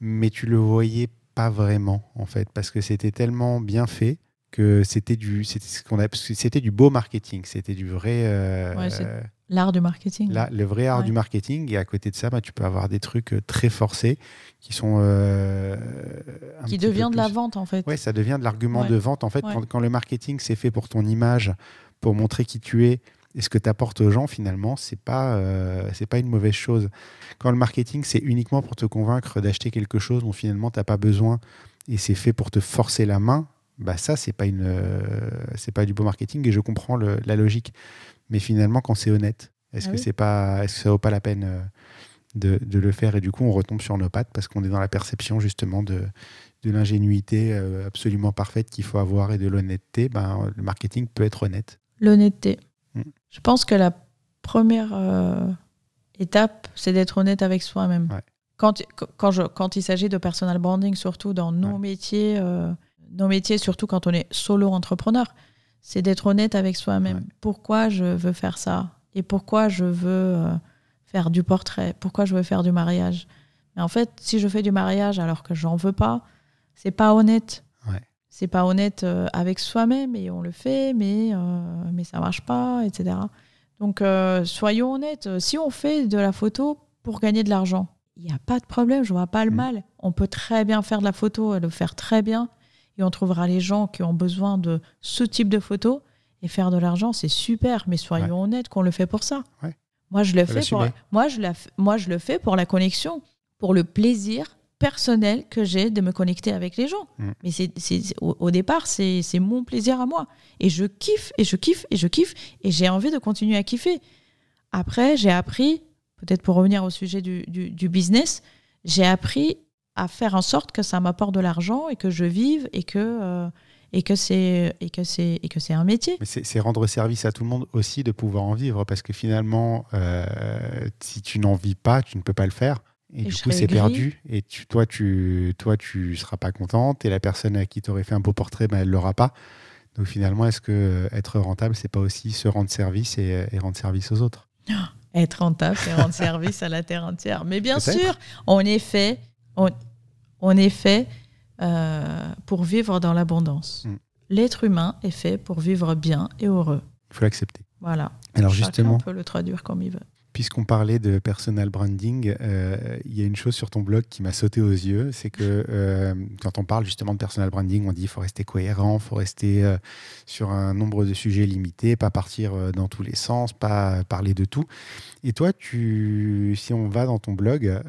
B: Mais tu le voyais pas vraiment, en fait, parce que c'était tellement bien fait que c'était du, c'était ce qu'on a, c'était du beau marketing, c'était du vrai.
D: Euh, L'art du marketing.
B: le vrai art du marketing. Et à côté de ça, bah, tu peux avoir des trucs euh, très forcés qui sont. Euh,
D: qui devient de la vente, en fait.
B: Oui, ça devient de l'argument de vente. En fait, quand, le marketing, c'est fait pour ton image, pour montrer qui tu es et ce que tu apportes aux gens, finalement, c'est pas, euh, c'est pas une mauvaise chose. Quand le marketing, c'est uniquement pour te convaincre d'acheter quelque chose dont finalement, tu n'as pas besoin et c'est fait pour te forcer la main, bah ça, c'est pas, une, c'est pas du beau marketing et je comprends la logique. Mais finalement, quand c'est honnête, est-ce ah que c'est pas, est-ce que ça vaut pas la peine euh, de, de, le faire Et du coup, on retombe sur nos pattes parce qu'on est dans la perception justement de, de l'ingénuité euh, absolument parfaite qu'il faut avoir et de l'honnêteté. Ben, le marketing peut être honnête.
D: L'honnêteté. Mm. Je pense que la première euh, étape, c'est d'être honnête avec soi-même. Quand, quand, je, quand il s'agit de personal branding, surtout dans nos métiers, nos métiers, surtout quand on est solo entrepreneur, c'est d'être honnête avec soi-même. Pourquoi je veux faire ça? Et pourquoi je veux euh, faire du portrait? Pourquoi je veux faire du mariage? Mais en fait, si je fais du mariage alors que j'en veux pas, c'est pas honnête.
B: Ouais.
D: C'est pas honnête euh, avec soi-même et on le fait, mais, euh, mais ça marche pas, etc. Donc, soyons honnêtes. Si on fait de la photo pour gagner de l'argent, il n'y a pas de problème, je vois pas le mm. mal. On peut très bien faire de la photo et le faire très bien et on trouvera les gens qui ont besoin de ce type de photos et faire de l'argent, c'est super, mais soyons honnêtes qu'on le fait pour ça. Moi, je le fais pour, moi, je la, moi, je le fais pour la connexion, pour le plaisir personnel que j'ai de me connecter avec les gens. Mm. Mais c'est, au, au, départ, c'est, mon plaisir à moi. Et je kiffe, et je kiffe, et je kiffe, et j'ai envie de continuer à kiffer. Après, j'ai appris, peut-être pour revenir au sujet du, du- du business, j'ai appris à faire en sorte que ça m'apporte de l'argent et que je vive et que, euh, et que c'est et que c'est et que c'est un métier.
B: C'est rendre service à tout le monde aussi de pouvoir en vivre, parce que finalement, euh, si tu n'en vis pas, tu ne peux pas le faire. Et,
D: Et
B: du coup, c'est perdu. Et tu, toi, tu toi, tu seras pas contente. Et la personne à qui tu aurais fait un beau portrait, ben, elle l'aura pas. Donc finalement, est-ce que euh, être rentable, c'est pas aussi se rendre service et, et rendre service aux autres? <gasps>
D: Être rentable, c'est rendre service à la terre entière. Mais bien sûr, on est on, on est fait euh, pour vivre dans l'abondance.
B: Mm.
D: L'être humain est fait pour vivre bien et heureux.
B: Il faut l'accepter.
D: Voilà.
B: Alors justement,
D: peut le traduire comme il veut.
B: Puisqu'on parlait de personal branding, euh, il y a une chose sur ton blog qui m'a sauté aux yeux, c'est que euh, quand on parle justement de personal branding, on dit qu'il faut rester cohérent, il faut rester euh, sur un nombre de sujets limité, pas partir dans tous les sens, pas parler de tout. Et toi, si on va dans ton blog,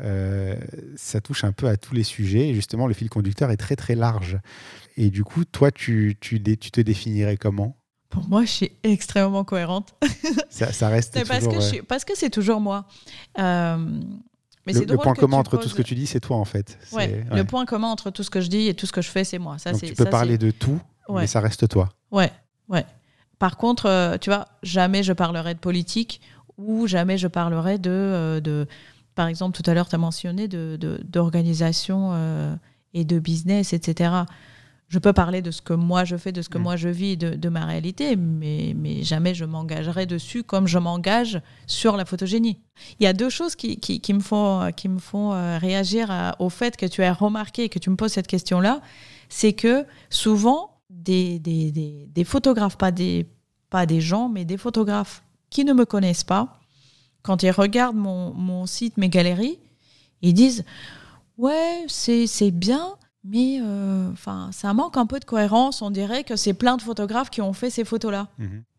B: ça touche un peu à tous les sujets. Et justement, le fil conducteur est très très large. Et du coup, toi, tu te définirais comment?
D: Pour moi, je suis extrêmement cohérente. <laughs>
B: ça, ça reste
D: parce,
B: toujours,
D: que je suis- parce que c'est toujours moi. Euh, mais
B: le, point commun entre tout ce que tu dis, c'est toi en fait.
D: Ouais, Le point commun entre tout ce que je dis et tout ce que je fais, c'est moi. Ça,
B: Donc
D: c'est-
B: tu peux
D: ça,
B: parler de tout,
D: Ouais.
B: mais ça reste toi.
D: Ouais, ouais. Par contre, euh, tu vois, jamais je parlerai de politique ou jamais je parlerai de, euh, de par exemple, tout à l'heure, tu as mentionné de, de- d'organisation euh, et de business, etc. Je peux parler de ce que moi je fais, de ce que
B: Mm.
D: moi je vis, de, de ma réalité, mais, mais jamais je m'engagerai dessus comme je m'engage sur la photogénie. Il y a deux choses qui, qui, qui me font, qui me font euh, réagir à- au fait que tu as remarqué et que tu me poses cette question-là. C'est que souvent, des, des, des, des photographes, pas des, pas des gens, mais des photographes qui ne me connaissent pas, quand ils regardent mon, mon site, mes galeries, ils disent Ouais, c'est bien, mais euh, enfin, ça manque un peu de cohérence. On dirait que c'est plein de photographes qui ont fait ces photos-là.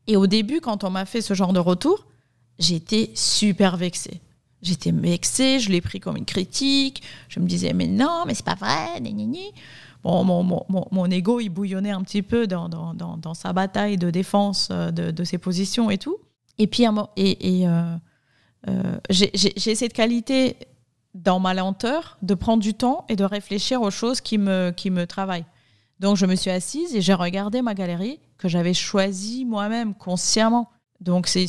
D: Et au début, quand on m'a fait ce genre de retour, j'étais super vexée. J'étais vexée, je l'ai pris comme une critique. Je me disais, mais non, mais c'est pas vrai, gna, gna. Bon, mon, mon, mon, mon ego, il bouillonnait un petit peu dans, dans, dans, dans sa bataille de défense euh, de, de ses positions et tout. Et puis, et, et, euh, euh, j'ai cette qualité dans ma lenteur de prendre du temps et de réfléchir aux choses qui me, qui me travaillent. Donc, je me suis assise et j'ai regardé ma galerie que j'avais choisie moi-même consciemment. Donc, c'est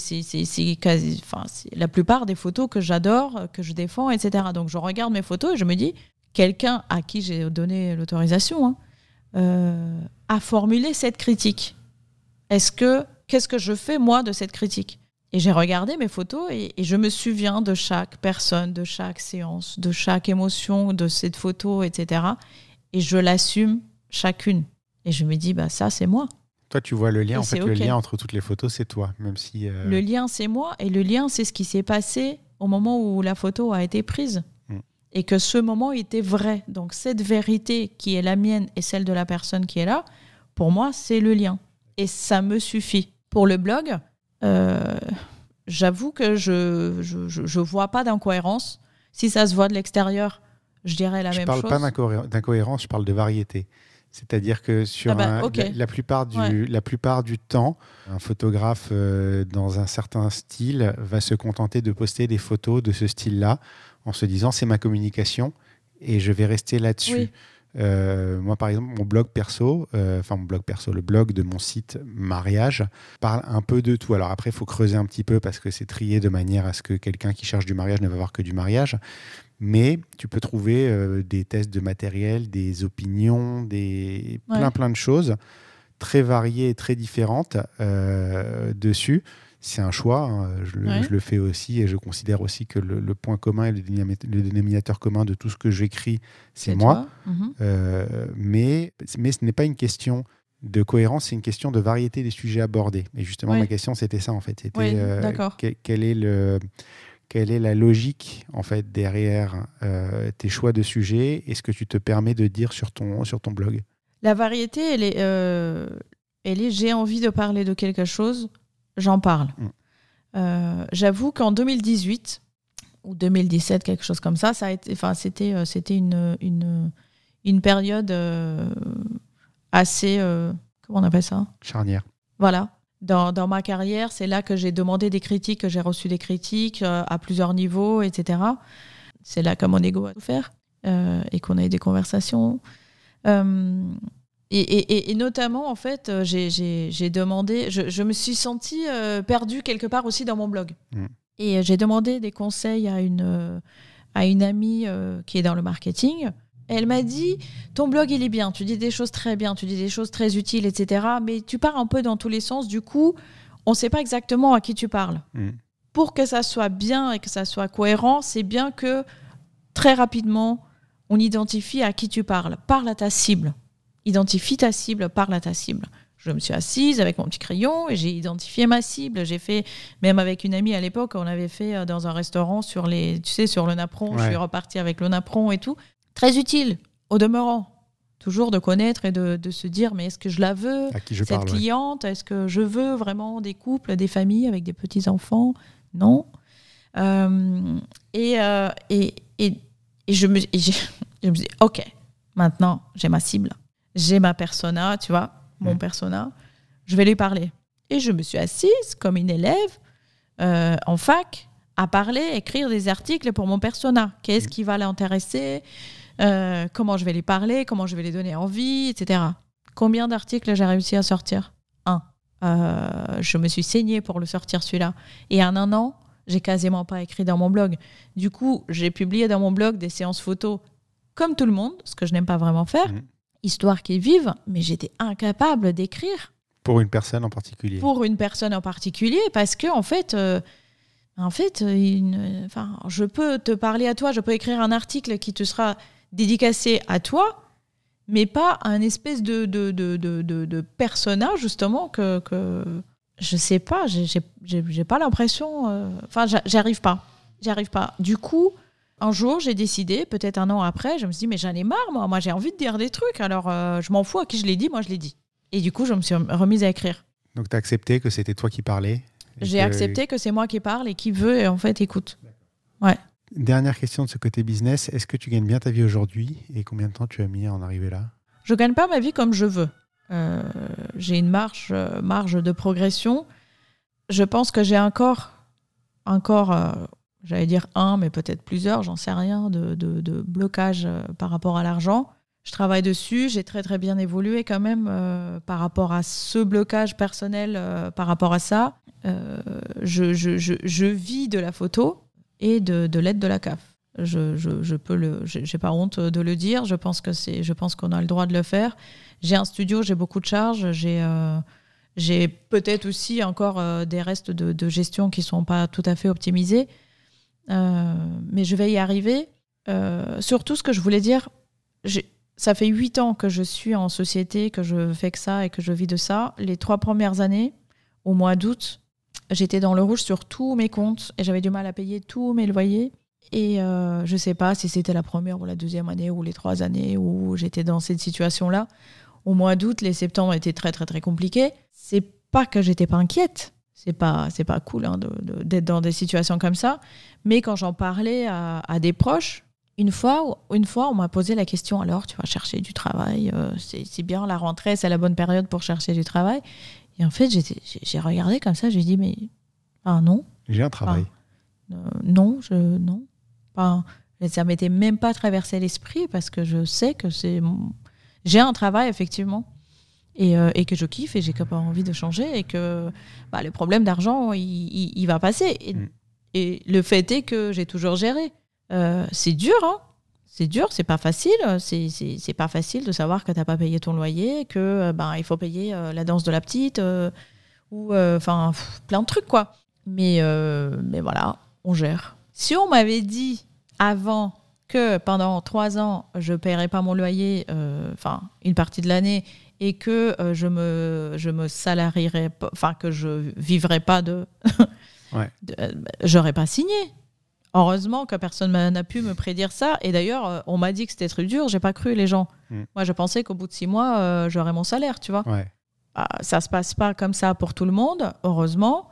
D: quasi, enfin, la plupart des photos que j'adore, que je défends, etc. Donc, je regarde mes photos et je me dis, quelqu'un à qui j'ai donné l'autorisation hein, euh, a formulé cette critique. Est-ce que, qu'est-ce que je fais moi de cette critique? Et j'ai regardé mes photos et, et je me souviens de chaque personne, de chaque séance, de chaque émotion de cette photo, etc. Et je l'assume chacune. Et je me dis, bah ça, c'est moi.
B: Toi, tu vois le lien.
D: Et
B: en fait, le lien entre toutes les photos, c'est toi, même si. euh,
D: Le lien, c'est moi. Et le lien, c'est ce qui s'est passé au moment où la photo a été prise.
B: Mm.
D: Et que ce moment était vrai. Donc, cette vérité qui est la mienne et celle de la personne qui est là, pour moi, c'est le lien. Et ça me suffit. Pour le blog, j'avoue que je je, je, je vois pas d'incohérence. Si ça se voit de l'extérieur, je dirais la
B: je
D: même
B: parle
D: chose.
B: pas d'incohé- d'incohérence, je parle de variété. C'est-à-dire que sur
D: Ah bah,
B: un- la, la plupart du,
D: Ouais.
B: la plupart du temps, un photographe euh, dans un certain style va se contenter de poster des photos de ce style-là en se disant c'est ma communication et je vais rester là-dessus.
D: Oui.
B: Euh, moi, par exemple, mon blog perso, euh, enfin mon blog perso, le blog de mon site mariage, parle un peu de tout. Alors après, il faut creuser un petit peu parce que c'est trié de manière à ce que quelqu'un qui cherche du mariage ne va voir que du mariage. Mais tu peux trouver euh, des tests de matériel, des opinions, des
D: Ouais.
B: plein plein de choses très variées et très différentes dessus. C'est un choix, hein. je, le,
D: Ouais.
B: je le fais aussi et je considère aussi que le, le point commun et le, dénominateur commun de tout ce que j'écris, c'est moi.
D: Mhm.
B: Euh, mais, mais ce n'est pas une question de cohérence, c'est une question de variété des sujets abordés. Et justement, ma question, c'était ça, en fait. C'était
D: Oui,
B: euh,
D: d'accord.
B: quel, quel est le, quelle est la logique, en fait, derrière euh, tes choix de sujets et ce que tu te permets de dire sur ton, sur ton blog?
D: La variété, elle est, euh, elle est j'ai envie de parler de quelque chose, j'en parle.
B: Mm.
D: Euh, J'avoue qu'en 2018 ou 2017, quelque chose comme ça, ça a été, enfin, c'était, euh, c'était une, une, une période euh, assez, comment on appelle ça?
B: Charnière.
D: Voilà. Dans, dans ma carrière, c'est là que j'ai demandé des critiques, que j'ai reçu des critiques à plusieurs niveaux, etc. C'est là que mon ego a souffert et qu'on a eu des conversations. Et, et- et notamment, en fait, euh, j'ai- demandé, je, je me suis sentie euh, perdue quelque part aussi dans mon blog.
B: Mm.
D: Et euh, j'ai demandé des conseils à une, à une amie qui est dans le marketing. Elle m'a dit, ton blog, il est bien, tu dis des choses très bien, tu dis des choses très utiles, etc. Mais tu pars un peu dans tous les sens, du coup, on ne sait pas exactement à qui tu parles.
B: Mm.
D: Pour que ça soit bien et que ça soit cohérent, c'est bien que très rapidement, on identifie à qui tu parles. Parle à ta cible. Identifie ta cible, parle à ta cible. Je me suis assise avec mon petit crayon et j'ai identifié ma cible. J'ai fait, même avec une amie à l'époque, on avait fait euh, dans un restaurant sur les, tu sais, sur le napperon. Je suis repartie avec le napperon et tout. Très utile, au demeurant. Toujours de connaître et de, de se dire, mais est-ce que je la veux
B: À qui je
D: cette
B: parle ouais.
D: cliente? Est-ce que je veux vraiment des couples, des familles avec des petits-enfants Non. Euh, et, euh, et, et, et je, me, et j'ai- <laughs> je me dis, OK, maintenant, j'ai ma cible. J'ai ma persona, tu vois, mon
B: Mm.
D: persona. Je vais lui parler. Et je me suis assise comme une élève euh, en fac à parler, écrire des articles pour mon persona. Qu'est-ce qui va l'intéresser Euh, Comment je vais lui parler Comment je vais lui donner envie, etc. Combien d'articles j'ai réussi à sortir? Un. Euh, je me suis saignée pour le sortir celui-là. Et en un an, j'ai quasiment pas écrit dans mon blog. Du coup, j'ai publié dans mon blog des séances photos comme tout le monde, ce que je n'aime pas vraiment faire,
B: Mhm.
D: Histoire qu'ils vivent, mais j'étais incapable d'écrire.
B: Pour une personne en particulier.
D: pour une personne en particulier parce que en fait euh, en fait euh, une- enfin je peux te parler à toi je peux écrire un article qui te sera dédicacé à toi mais pas un espèce de de, de, de, de- de persona justement que, que je sais pas j'ai- pas l'impression euh, enfin j'a- j'arrive pas. J'arrive pas. Du coup un jour, j'ai décidé, peut-être un an après, je me suis dit, mais j'en ai marre, moi. Moi, j'ai envie de dire des trucs. Alors, euh, je m'en fous à qui je l'ai dit, moi, je l'ai dit. Et du coup, je me suis remise à écrire.
B: Donc, tu as accepté que c'était toi qui parlais
D: J'ai
B: que-
D: accepté que c'est moi qui parle et qui veut, et en fait, écoute.
B: Dernière question de ce côté business. Est-ce que tu gagnes bien ta vie aujourd'hui et combien de temps tu as mis à en arriver là?
D: Je gagne pas ma vie comme je veux. Euh, j'ai une marge, euh, marge de progression. Je pense que j'ai encore, encore, euh, j'allais dire un, mais peut-être plusieurs, j'en sais rien, de, de, de blocage euh, par rapport à l'argent. Je travaille dessus, j'ai très très bien évolué quand même euh, par rapport à ce blocage personnel, euh, par rapport à ça. Je, je, je, je vis de la photo et de, de l'aide de la CAF. Je, peux le, j'ai pas honte de le dire. Je pense que c'est, je pense qu'on a le droit de le faire. J'ai un studio, j'ai beaucoup de charges, j'ai, j'ai peut-être aussi encore des restes de, de gestion qui sont pas tout à fait optimisés, mais je vais y arriver. Euh, surtout, ce que je voulais dire, ça fait huit ans que je suis en société, que je fais que ça et que je vis de ça. Les trois premières années, au mois d'août, j'étais dans le rouge sur tous mes comptes et j'avais du mal à payer tous mes loyers. Et euh, je sais pas si c'était la première ou la deuxième année ou les trois années où j'étais dans cette situation-là. Au mois d'août, les septembre étaient très très très compliqués. C'est pas que j'étais pas inquiète. C'est pas c'est pas cool hein, de- de- d'être dans des situations comme ça. Mais quand j'en parlais à, à des proches, une fois, une fois, on m'a posé la question alors, tu vas chercher du travail, euh, c'est bien la rentrée, c'est la bonne période pour chercher du travail. Et en fait, j'ai regardé comme ça, j'ai dit mais ah non,
B: J'ai un travail.
D: euh, non, je non. Enfin, ça m'était même pas traversé l'esprit parce que je sais que c'est j'ai un travail effectivement et, euh, et que je kiffe et j'ai pas envie de changer et que bah, le problème d'argent il, il- il va passer et,
B: Mm.
D: et le fait est que j'ai toujours géré. Euh, c'est dur, hein. C'est dur, c'est pas facile. C'est pas facile de savoir que t'as pas payé ton loyer, que ben il faut payer la danse de la petite ou enfin plein de trucs quoi. Mais mais voilà, on gère. Si on m'avait dit avant que pendant trois ans je paierais pas mon loyer, euh, enfin une partie de l'année, et que euh, je me je me salarierais, enfin que je vivrais pas de, <laughs>
B: Ouais.
D: de- euh, j'aurais pas signé. Heureusement que personne n'a pu me prédire ça. Et d'ailleurs, euh, on m'a dit que c'était très dur. J'ai pas cru les gens.
B: Mm.
D: Moi, je pensais qu'au bout de six mois, euh, j'aurais mon salaire, tu vois.
B: Ouais.
D: Ah, ça se passe pas comme ça pour tout le monde, heureusement.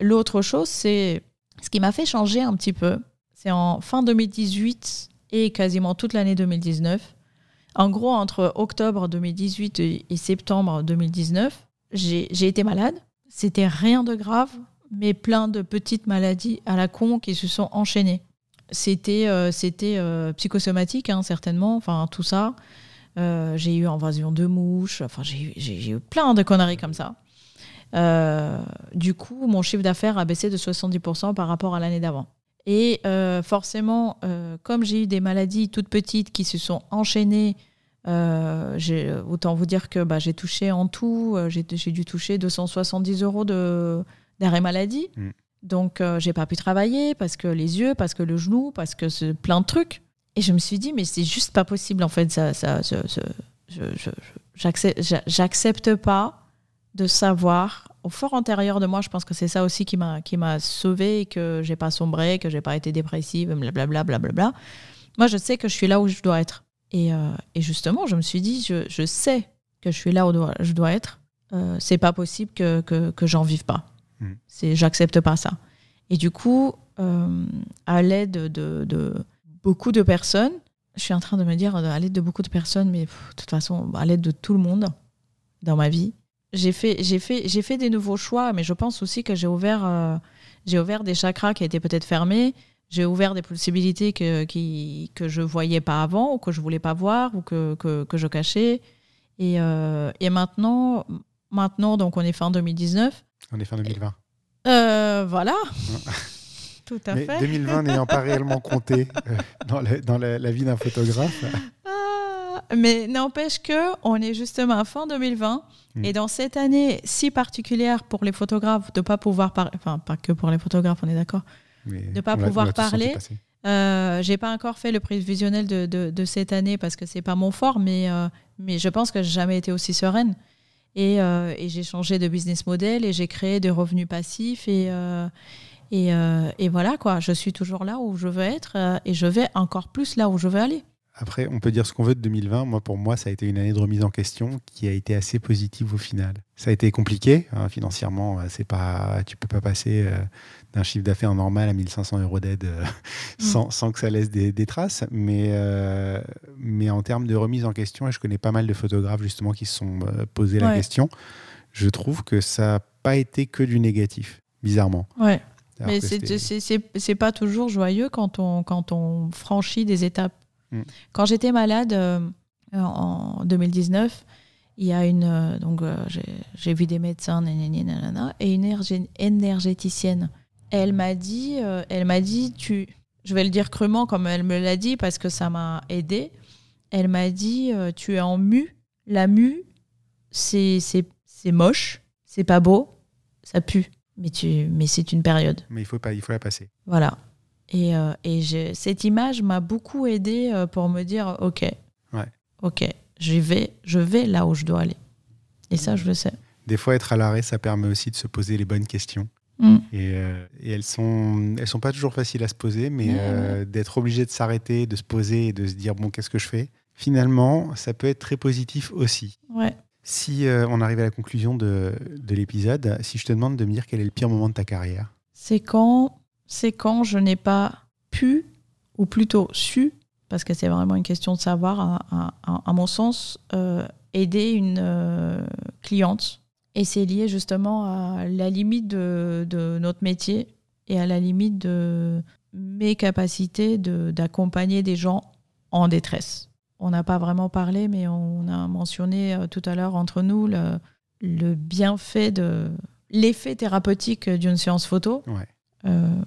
D: L'autre chose, c'est ce qui m'a fait changer un petit peu. C'est en fin 2018 et quasiment toute l'année 2019. En gros, entre octobre 2018 et septembre 2019, j'ai été malade. C'était rien de grave, mais plein de petites maladies à la con qui se sont enchaînées. C'était euh, euh, psychosomatique, hein, certainement, enfin tout ça. Euh, j'ai eu invasion de mouches, enfin j'ai eu- plein de conneries comme ça. Du coup, mon chiffre d'affaires a baissé de 70% par rapport à l'année d'avant. Et euh, forcément, euh, comme j'ai eu des maladies toutes petites qui se sont enchaînées, euh, j'ai- autant vous dire que bah, j'ai touché en tout, euh, j'ai dû toucher 270 euros d'arrêt maladie.
B: Mm.
D: Donc, euh, j'ai pas pu travailler parce que les yeux, parce que le genou, parce que c'est plein de trucs. Et je me suis dit, mais c'est juste pas possible en fait. Ça, j'accepte pas de savoir au fort intérieur de moi. Je pense que c'est ça aussi qui m'a qui m'a sauvé, que j'ai pas sombré, que j'ai pas été dépressive, blablabla, blablabla. Moi, je sais que je suis là où je dois être. Et, euh, et justement, je me suis dit, je, je sais que je suis là où dois- je dois être. Euh, c'est pas possible que, que, que j'en vive pas.
B: Mm.
D: C'est, j'accepte pas ça. Et du coup, euh, à l'aide de, de beaucoup de personnes, je suis en train de me dire, à l'aide de beaucoup de personnes, mais pff, de toute façon, à l'aide de tout le monde dans ma vie, j'ai fait, j'ai fait, j'ai fait des nouveaux choix, mais je pense aussi que j'ai ouvert, euh, j'ai ouvert des chakras qui étaient peut-être fermés. J'ai ouvert des possibilités que, qui, que je voyais pas avant, ou que je voulais pas voir, ou que, que, que je cachais. Et, euh, et maintenant, maintenant, donc on est fin 2019.
B: On est fin 2020.
D: Euh, voilà. <laughs> Tout à
B: Mais
D: fait.
B: 2020 n'ayant pas réellement compté euh, dans, la, dans la- la vie d'un photographe.
D: Mais n'empêche que on est justement à fin 2020
B: Mm.
D: et dans cette année si particulière pour les photographes de pas pouvoir parler, enfin pas que pour les photographes, on est d'accord. De pas
B: on l'a-
D: pouvoir parler. Euh, j'ai pas encore fait le prévisionnel de, de, de cette année parce que c'est pas mon fort, mais, euh, mais je pense que j'ai jamais été aussi sereine. Et, euh, et j'ai changé de business model et j'ai créé des revenus passifs et, euh, et, et voilà quoi. Je suis toujours là où je veux être et je vais encore plus là où je veux aller.
B: Après, on peut dire ce qu'on veut de 2020. Moi, pour moi, ça a été une année de remise en question qui a été assez positive au final. Ça a été compliqué hein, financièrement. euh, C'est pas, tu peux pas passer euh, d'un chiffre d'affaires normal à 1500 euros d'aide euh, sans, sans que ça laisse des, des traces. Mais, euh, mais en termes de remise en question, et je connais pas mal de photographes justement qui se sont euh, posé la question, je trouve que ça n'a pas été que du négatif, bizarrement.
D: Ouais.
B: Alors
D: Mais c'est pas toujours joyeux quand on, quand on franchit des étapes.
B: Mm.
D: Quand j'étais malade euh, en 2019, il y a une. euh, donc, euh, j'ai- vu des médecins, nanana, et une énergé- énergéticienne. Elle m'a dit, euh, elle m'a dit, tu. Je vais le dire crûment comme elle me l'a dit parce que ça m'a aidé. Elle m'a dit, euh, tu es en mue. La mue, c'est c'est- c'est moche, c'est pas beau, ça pue. Mais, tu, mais c'est une période.
B: Mais il faut, pas, il faut la passer.
D: Voilà. Et, euh, et cette image m'a beaucoup aidé euh, pour me dire ok,
B: Ouais.
D: ok, je vais, je vais là où je dois aller. Et ça, je le sais.
B: Des fois, être à l'arrêt, ça permet aussi de se poser les bonnes questions.
D: Mm.
B: Et, euh, et elles sont elles sont pas toujours faciles à se poser, mais euh, d'être obligé de s'arrêter, de se poser et de se dire bon qu'est-ce que je fais? Finalement, ça peut être très positif aussi.
D: Ouais.
B: Si euh, on arrive à la conclusion de, de l'épisode, si je te demande de me dire quel est le pire moment de ta carrière,
D: C'est quand, c'est quand je n'ai pas pu, ou plutôt su, parce que c'est vraiment une question de savoir, à, mon sens, euh, aider une euh, cliente. Et c'est lié justement à la limite de, notre métier et à la limite de mes capacités d'accompagner des gens en détresse. On n'a pas vraiment parlé, mais on a mentionné euh, tout à l'heure entre nous le, le bienfait de l'effet thérapeutique d'une séance photo.
B: ouais.
D: Euh,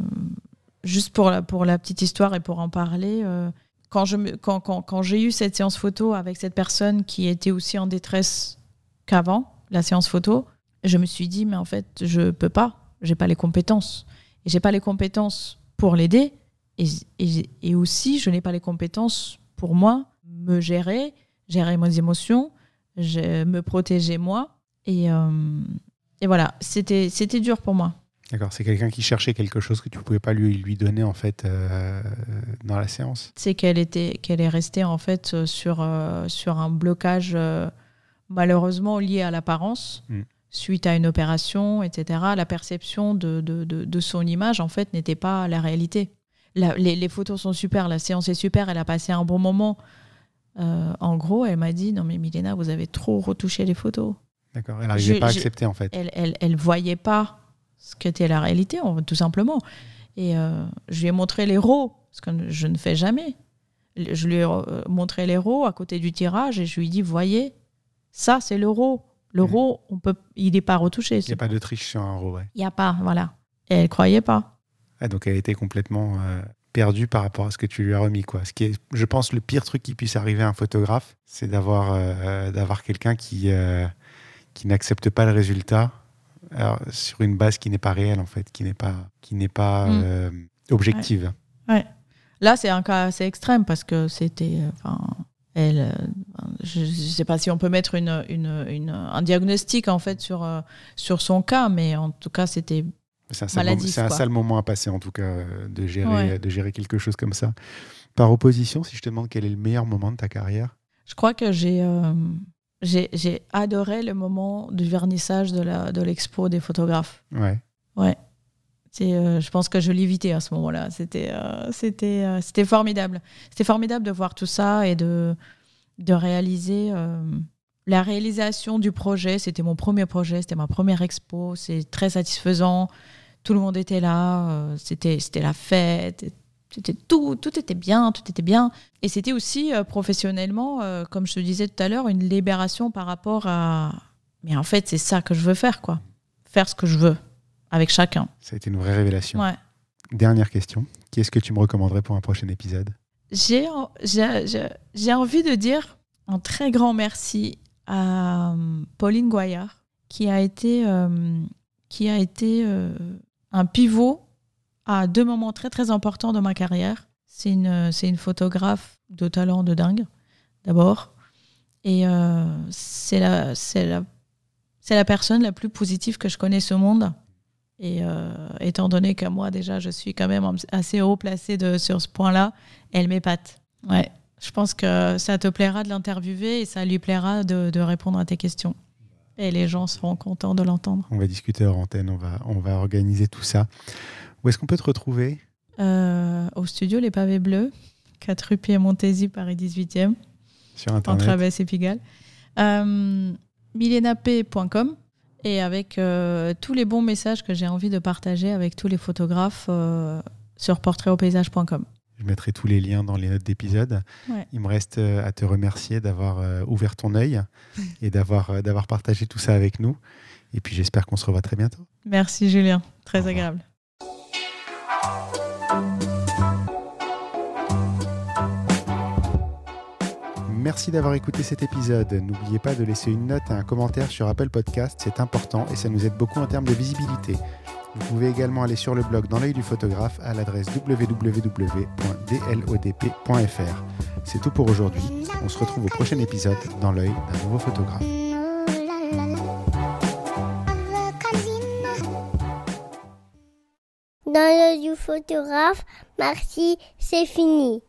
D: juste pour la, pour la petite histoire et pour en parler, euh, quand, me- quand, quand, quand j'ai eu cette séance photo avec cette personne qui était aussi en détresse qu'avant, la séance photo, je me suis dit, mais en fait, je peux pas, j'ai pas les compétences. Et j'ai pas les compétences pour l'aider, et, et, et aussi, je n'ai pas les compétences pour moi, me gérer, gérer mes émotions, me protéger moi. Et, euh, et voilà, c'était dur pour moi.
B: D'accord, c'est quelqu'un qui cherchait quelque chose que tu pouvais pas lui, lui donner en fait euh, dans la séance.
D: c'est qu'elle était qu'elle est restée en fait euh, sur euh, sur un blocage euh, malheureusement lié à l'apparence
B: Mm.
D: suite à une opération etc la perception de, de, de, de son image en fait n'était pas la réalité La- les, les photos sont super la séance est super elle a passé un bon moment en gros elle m'a dit non mais Milena vous avez trop retouché les photos
B: D'accord. Elle n'arrivait pas à accepter en fait.
D: Elle, elle, elle voyait pas ce qu'était la réalité, tout simplement. Et euh, je lui ai montré les rows, ce que je ne fais jamais. Je lui ai euh, montré les rows à côté du tirage et je lui ai dit, voyez, ça c'est le row. Le
B: Mhm.
D: row, on peut, il n'est pas retouché.
B: Il n'y a pas de triche sur un. Ouais.
D: Il n'y a pas, voilà. Et elle croyait pas.
B: Ah, donc elle était complètement euh, perdue par rapport à ce que tu lui as remis. Quoi. Ce qui est, je pense, le pire truc qui puisse arriver à un photographe, c'est d'avoir euh, d'avoir quelqu'un qui, qui n'accepte pas le résultat alors, sur une base qui n'est pas réelle, en fait, qui n'est pas, qui n'est pas
D: Mm.
B: euh, objective.
D: Là, c'est un cas assez extrême parce que c'était. euh, Enfin, elle. euh, Je ne sais pas si on peut mettre une, une, une- un diagnostic en fait sur, sur son cas, mais en tout cas, c'était.
B: C'est un, sale moment, c'est un
D: quoi.
B: sale moment à passer, en tout cas, de gérer,
D: Ouais.
B: de gérer quelque chose comme ça. Par opposition, si je te demande quel est le meilleur moment de ta carrière,
D: Je crois que j'ai. euh, j'ai adoré le moment du vernissage de l'expo des photographes.
B: ouais.
D: C'est, euh, je pense que je l'évitais à ce moment-là. C'était, euh, c'était, euh, c'était formidable. C'était formidable de voir tout ça et de, de réaliser la réalisation du projet. C'était mon premier projet, c'était ma première expo. C'est très satisfaisant. Tout le monde était là. c'était, c'était la fête. Tout, tout était bien, tout était bien. Et c'était aussi euh, professionnellement, euh, comme je te disais tout à l'heure, une libération par rapport à. Mais en fait, c'est ça que je veux faire, quoi. Faire ce que je veux avec chacun.
B: Ça a été une vraie révélation.
D: Ouais.
B: Dernière question. Qui est-ce que tu me recommanderais pour un prochain épisode?
D: J'ai, envie de dire un très grand merci à euh, Pauline Goyard, qui a été, euh, qui a été un pivot à deux moments très très importants de ma carrière. C'est une, c'est une photographe de talent de dingue, d'abord. Et euh, c'est la, c'est la, c'est la personne la plus positive que je connaisse au monde. Et euh, étant donné que moi, déjà, je suis quand même assez haut placé de, sur ce point-là, elle m'épate. Ouais. Je pense que ça te plaira de l'interviewer et ça lui plaira de, de répondre à tes questions. Et les gens seront contents de l'entendre.
B: On va discuter hors antenne, on va, on va organiser tout ça. Où est-ce qu'on peut te retrouver?
D: Euh, au studio Les Pavés Bleus, 4 rue Pied-Montaisie, Paris 18e,
B: sur
D: entre
B: Internet
D: Abbesse et Pigalle. Euh, milenap.com et avec euh, tous les bons messages que j'ai envie de partager avec tous les photographes euh, sur portraitauppaysage.com.
B: Je mettrai tous les liens dans les notes d'épisode.
D: Ouais.
B: Il me reste à te remercier d'avoir ouvert ton œil <laughs> et d'avoir partagé tout ça avec nous. Et puis j'espère qu'on se revoit très bientôt.
D: Merci Julien, très agréable.
B: Merci d'avoir écouté cet épisode. N'oubliez pas de laisser une note et un commentaire sur Apple Podcast, c'est important et ça nous aide beaucoup en termes de visibilité. Vous pouvez également aller sur le blog dans l'œil du photographe à l'adresse www.dlodp.fr. C'est tout pour aujourd'hui. On se retrouve au prochain épisode dans l'œil d'un nouveau photographe.
C: Dans le du photographe, merci, c'est fini.